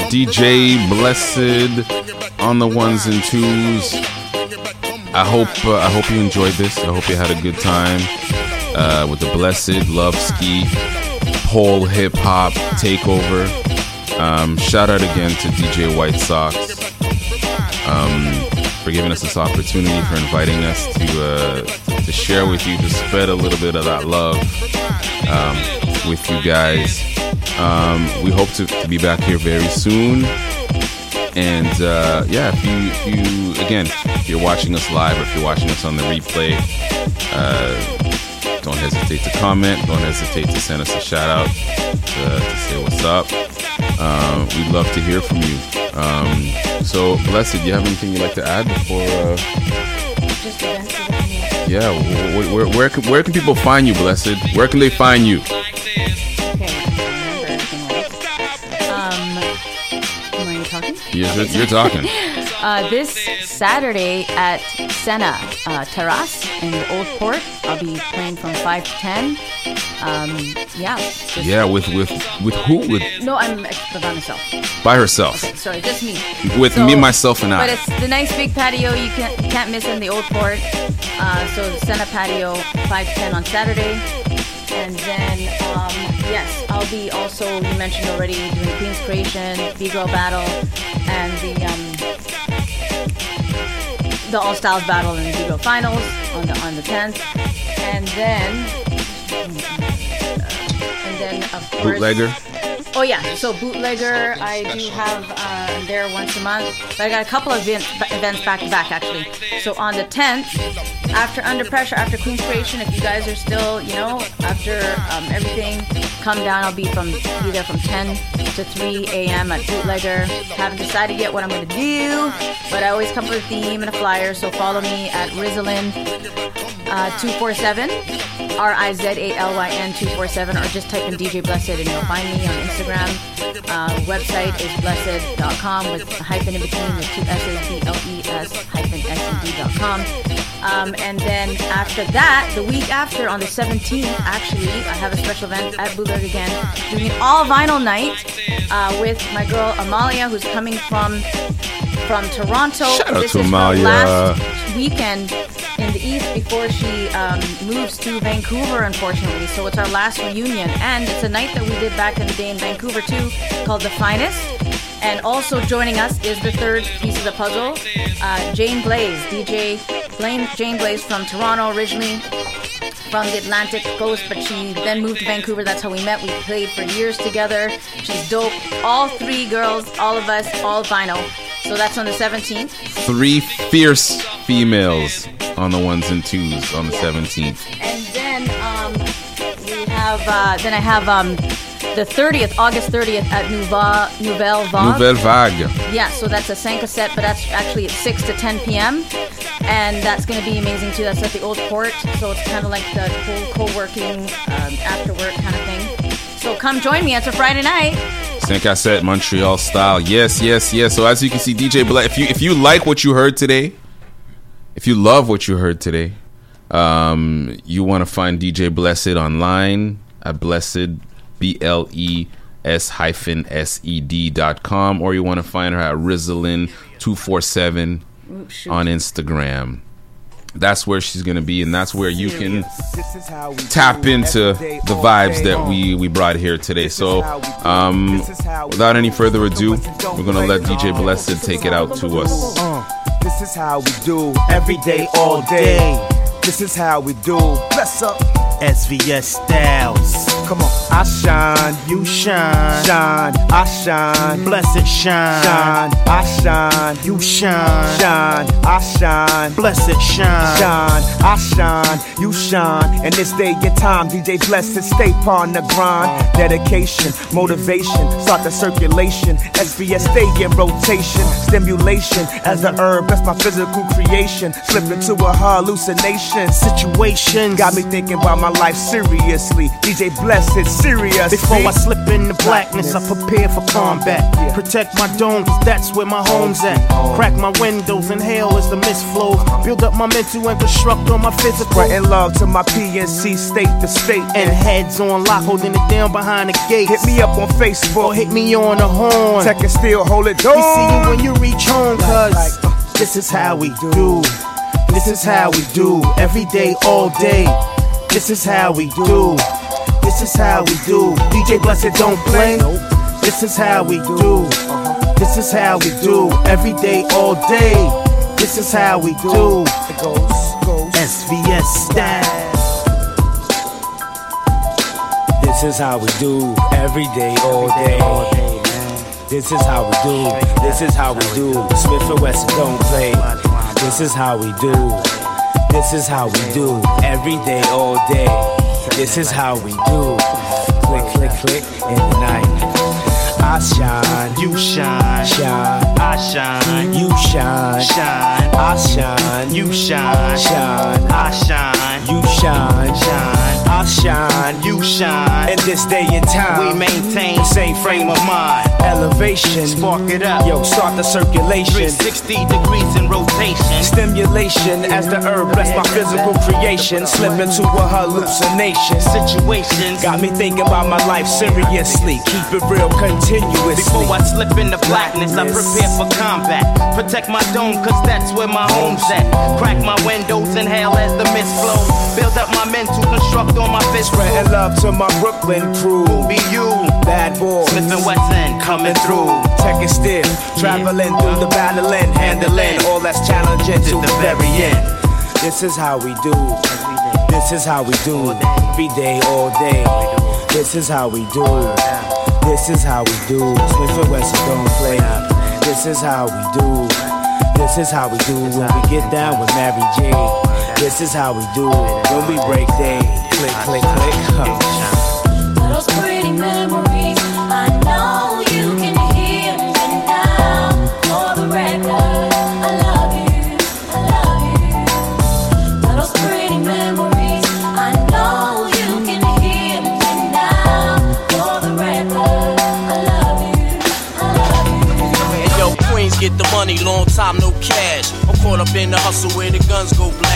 DJ Blessed on the ones and twos. I hope uh, I hope you enjoyed this. I hope you had a good time uh, with the Blessed Love Ski whole hip hop takeover. Um, shout out again to DJ White Sox um, for giving us this opportunity, for inviting us to uh, to share with you, to spread a little bit of that love um, with you guys. Um, we hope to, to be back here very soon. And uh, yeah, if you, if you again, if you're watching us live or if you're watching us on the replay, uh, don't hesitate to comment. Don't hesitate to send us a shout out to, to say what's up. Um, we'd love to hear from you. Um, so, Blessed, do you have anything you'd like to add before? Uh, yeah, wh- wh- where, where, can, where can people find you, Blessed? Where can they find you? Talking? You're, you're talking. [laughs] Uh, this Saturday at Senna uh, Terrace in the Old Port, I'll be playing from 5 to 10. Um, yeah. Yeah, with with with who? With No, I'm by myself. by herself. Okay, sorry, just me. With me, myself, and I. But it's the nice big patio you can't you can't miss in the Old Port. Uh, so Senna patio, 5 to 10 on Saturday. And then, um, yes, I'll be also, you mentioned already, doing Queen's Creation, B-Girl Battle, and the um, the All Styles Battle and the B-Girl Finals on the on the 10th. And then, and then of course, Bootlegger. Oh yeah, so bootlegger, I do have uh, there once a month, but I got a couple of events, events back to back actually. So on the 10th, after Under Pressure, after Queen's Creation, if you guys are still, you know, after um, everything, come down. I'll be from be there from 10 to 3 a.m. at Bootlegger. Haven't decided yet what I'm gonna do, but I always come with a theme and a flyer. So follow me at Rizalyn uh, 247 R I Z A L Y N 247 or just type in DJ Blessed and you'll find me on Instagram. Uh, website is blessed.com with a hyphen in between the two S's, B L E S hyphen S D.com. Um, and then after that, the week after, on the 17th, actually, I have a special event at Bootleg again, doing an all vinyl night uh, with my girl Amalia, who's coming from from Toronto. Shout out this to is her Amalia. last weekend in the East before she um, moves to Vancouver, unfortunately. So it's our last reunion. And it's a night that we did back in the day in Vancouver, too, called The Finest. And also joining us is the third piece of the puzzle, uh, Jane Blaze, DJ Blaine, Jane Blaze from Toronto originally, from the Atlantic coast, but she then moved to Vancouver. That's how we met. We played for years together. She's dope. All three girls, all of us, all vinyl. So that's on the 17th. Three fierce females on the ones and twos on the 17th. And then um, we have, uh, then I have um, the 30th, August 30th at Nouva, Nouvelle Vague. Nouvelle Vague. Yeah, so that's a Sanka set, but that's actually at 6 to 10 p.m. And that's going to be amazing too. That's at the Old Port, so it's kind of like the cool co-working, um, after work kind of thing. So come join me. It's a Friday night. Saint Cassette Montreal style. Yes, yes, yes. So as you can see, DJ Black, if you if you like what you heard today, if you love what you heard today, um, you want to find DJ Blessed online at Blessed B L E S hyphen S E D dot com, or you want to find her at Rizalyn two four seven on Instagram. That's where she's gonna be, and that's where you can tap into the vibes that we we brought here today. So, um, without any further ado, we're gonna let DJ Blessed take it out to us. Uh, this is how we do every day, all day. This is how we do. Bless up. SVS Styles. Come on. I shine, you shine. Shine, I shine. Blessed shine. Shine, I shine. You shine. Shine, I shine. Blessed shine. Shine, I shine. You shine. And this day and time, DJ Blessed stay on the grind. Dedication, motivation, start the circulation. SVS stay in rotation. Stimulation as the herb, that's my physical creation. Slip into a hallucination. Situation got me thinking about my life seriously. DJ Blessed, serious. Before I slip into blackness, I prepare for combat. Protect my dome, cause that's where my home's at. Oh. Crack my windows, inhale as the mist flows. Build up my mental and construct on my physical. Spreading love to my PNC state to state. And heads on lock, holding it down behind the gate. Hit me up on Facebook. Or hit me on the horn. Tech and still hold it down. We see you when you reach home, cause uh, this is how we do. Uh, this is how we do every day, all day. This is how we do. This is how we do. DJ Blessed don't play. This is how we do. This is how we do every day, all day. This is how we do. SVS style. This is how we do every day, all day. This is how we do. This is how we do. Smif-N-Wessun don't play. This is how we do. This is how we do every day, all day. This is how we do. Click, click, click in the night. I shine, you shine, shine. I shine, you shine, shine. I shine, you shine, shine. I shine, you shine, shine. I shine, you shine. In this day and time, we maintain same frame of mind. Elevation, spark it up. Yo, start the circulation. 360 degrees in rotation. Stimulation as the herb bless my physical creation. Slip into a hallucination. Situations got me thinking about my life seriously. Keep it real continuously. Before I slip into blackness, I prepare for combat. Protect my dome, cause that's where my home's at. Crack my windows, inhale as the mist flows. Build up my mental, construct on my fist. Spreading love to my Brooklyn crew. Who be you? Bad boy. Smif-N-Wessun coming through. Check it still. Traveling through the battling, handling all that's challenging to the very end. This is how we do. This is how we do. Every day, all day. This is how we do. This is how we do. Smif-N-Wessun don't play. This is how we do. This is how we do when we get down with Mary J. This is how we do it when we break day. Click, click, click. Huh. Those pretty memories, I know you can hear me now. For the record, I love you, I love you. Those pretty memories, I know you can hear me now. For the record, I love you, I love you. Hey, yo, Queens get the money, long time no cash. I'm caught up in the hustle where the guns go blast.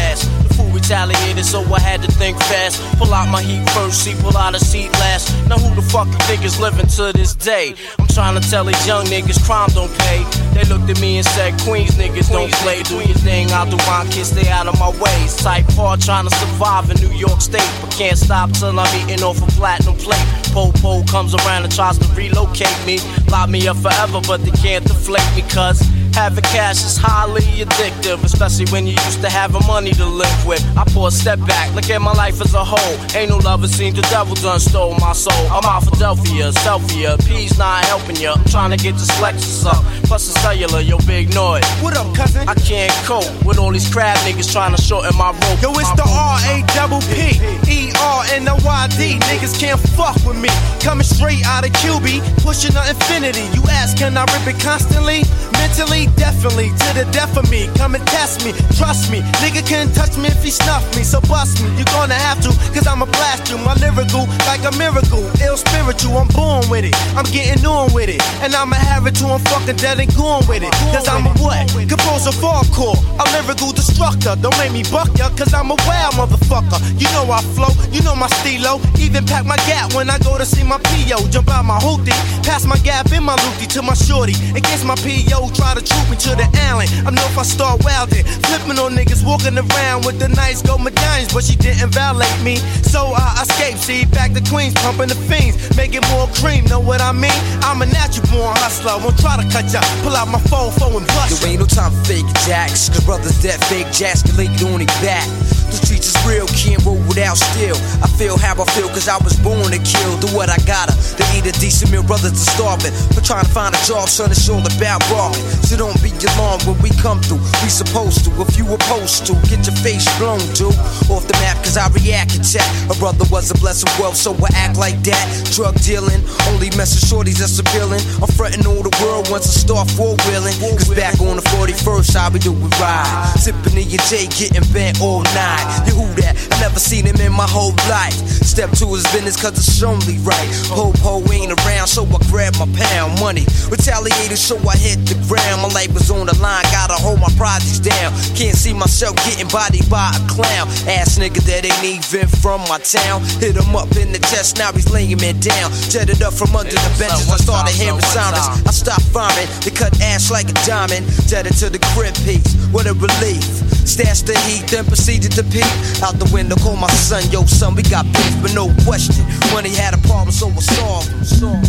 Retaliated, so I had to think fast. Pull out my heat first, see, pull out a seat last. Now who the fuck you think is living to this day? I'm trying to tell these young niggas crime don't pay. They looked at me and said, Queens niggas don't play. Do your thing out the wine, kid, stay out of my way. Type hard trying to survive in New York State, but can't stop till I'm eating off a platinum plate. Po-po comes around and tries to relocate me. Lock me up forever, but they can't deflate me, cuz having cash is highly addictive, especially when you used to having money to live with. I pull a step back, look at my life as a whole. Ain't no lover seen the devil done stole my soul. I'm out Philadelphia, selfie, P's not helping ya. I'm trying to get this Lexus up, plus a cellular, yo, big noise. What up, cousin? I can't cope with all these crab niggas trying to shorten my rope. Yo, it's the R A double P E R N O Y D. Niggas can't fuck with me. Coming straight out of QB, pushing the infinity. You ask, can I rip it constantly? Mentally, definitely, to the death of me. Come and test me, trust me. Nigga can't touch me if he snuff me, so bust me. You're gonna have to, cause I'ma blast you. My lyrical, like a miracle. Ill spiritual, I'm born with it. I'm getting on with it. And I'ma have it till I'm fucking dead and gone with it. Cause I'm a what? Composer hardcore, a lyrical destructor. Don't make me buck ya, cause I'm a wild motherfucker. You know I flow, you know my stilo. Even pack my gap when I go to see my PO. Jump out my hoopty, pass my gap in my loopty to my shorty. Against my PO, try to troop me to the alley. I know if I start wildin', flipping on niggas, walking around with the nice gold medallions, but she didn't violate me. So I escaped, see, back to Queens, pumping the fiends, making more cream, know what I mean? I'm a natural born hustler, won't try to cut ya. Pull out my phone, phone and bust There ain't no time for fake jacks. The brothers that fake jacks can lay on their back. The streets is real, can't roll without steel. I feel how I feel cause I was born to kill. Do what I gotta. To eat a decent meal, brothers are starving. But trying to find a job, son, it's all about robbing. So don't be alarmed when we come through. We supposed to, if you opposed to, get your face blown, dude. Off the map cause I react and attack. A brother was a blessed wealth, so I act like that. Drug dealing, only messing shorties that's a appealing. I'm fronting all the world once I start four wheeling. Cause back on the 41st, I'll be doing ride. Sipping in your J, getting bent all night. You who that? I never seen him in my whole life. Step to his business cause it's only right. Po Po ain't around, so I grab my pound money. Retaliated, so I hit the ground. My life was on the line, gotta hold my projects down. Can't see myself getting bodied by a clown. Ass nigga that ain't even from my town. Hit him up in the chest, now he's laying me down. Jetted up from under the benches, I started hearing sirens. I stopped farming, they cut ash like a diamond. Jetted to the crib piece, what a relief. Stashed the heat, then proceeded to peek. Out the window, call my son, yo son, we got beef, but no question. Money had a problem, so we solved them.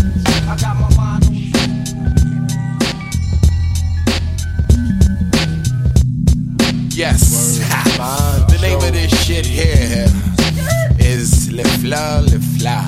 I got my mind Yes. [laughs] the name of this shit here is Leflaur, Le Fleur.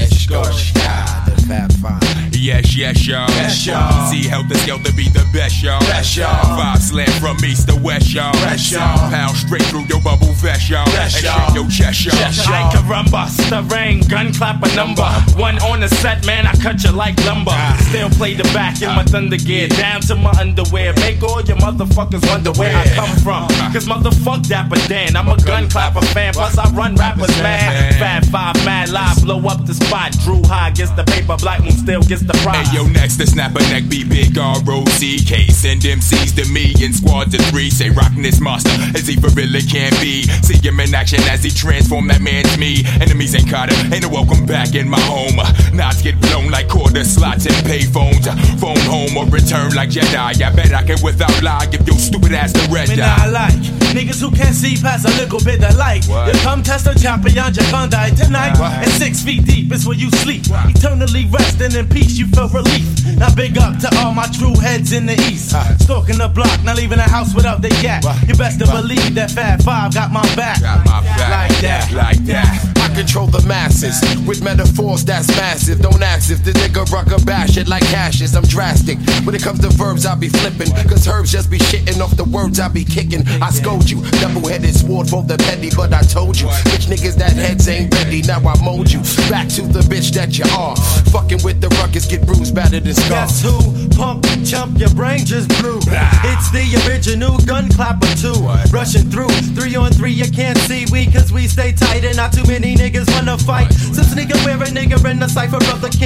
Eshkoshka, Fab Five. Yes, yes, y'all. Yes, y'all. See, help the scale to be the best, y'all. Best, y'all. Five slam from east to west, y'all. Best, y'all. Pound straight through your bubble vest, y'all. Best, y'all. your chest, y'all. Chest, I caramba, stirring, gun clap a number. One on the set, man, I cut you like lumber. Ah. Still play the back in my thunder gear, down to my underwear. Make all your motherfuckers wonder where I come from. Ah. Cause motherfuck Dapper Dan, I'm a gun clapper fan. Plus I run rappers mad. Fab five, mad live, blow up the spot. Dru Ha gets the paper, Black Moon still gets the prize. Hey, yo, next to snap a neck, be big R-O-C-K. Send MCs to me in squads of three. Say, rockin' this monster as he for really can be. See him in action as he transform that man to me. Enemies ain't caught him, ain't a welcome back in my home. Knots get blown like quarter slots and payphones. Phone home or return like Jedi. I bet I can without lie give your stupid ass the red Me dye. not like niggas who can't see past a little bit of light. You come test a champion, die tonight. And six feet deep is where you sleep. Eternally resting in peace, you feel relief. Now big up to all my true heads in the east. Ah. Stalking the block, not leaving the house without they gat. You best to believe that Fab Five got my back. Like that. Like that. I control the masses with metaphors that's massive. Don't ask if the nigga rucker bash it like ashes. I'm drastic. When it comes to verbs, I be flipping. Cause herbs just be shitting off the words I be kicking. I scold you. Double headed sword for the petty, but I told you. Bitch niggas that heads ain't ready. Now I mold you. Back to the bitch that you are. Fucking with the ruckus, get bruised, battered and scarred. Guess who? Pump, chump, your brain just blew. It's the original gun clapper too. Rushing through, three on three, you can't see we cause we stay tight and not too many niggas wanna fight. So sneaking where a nigga in the cipher of the can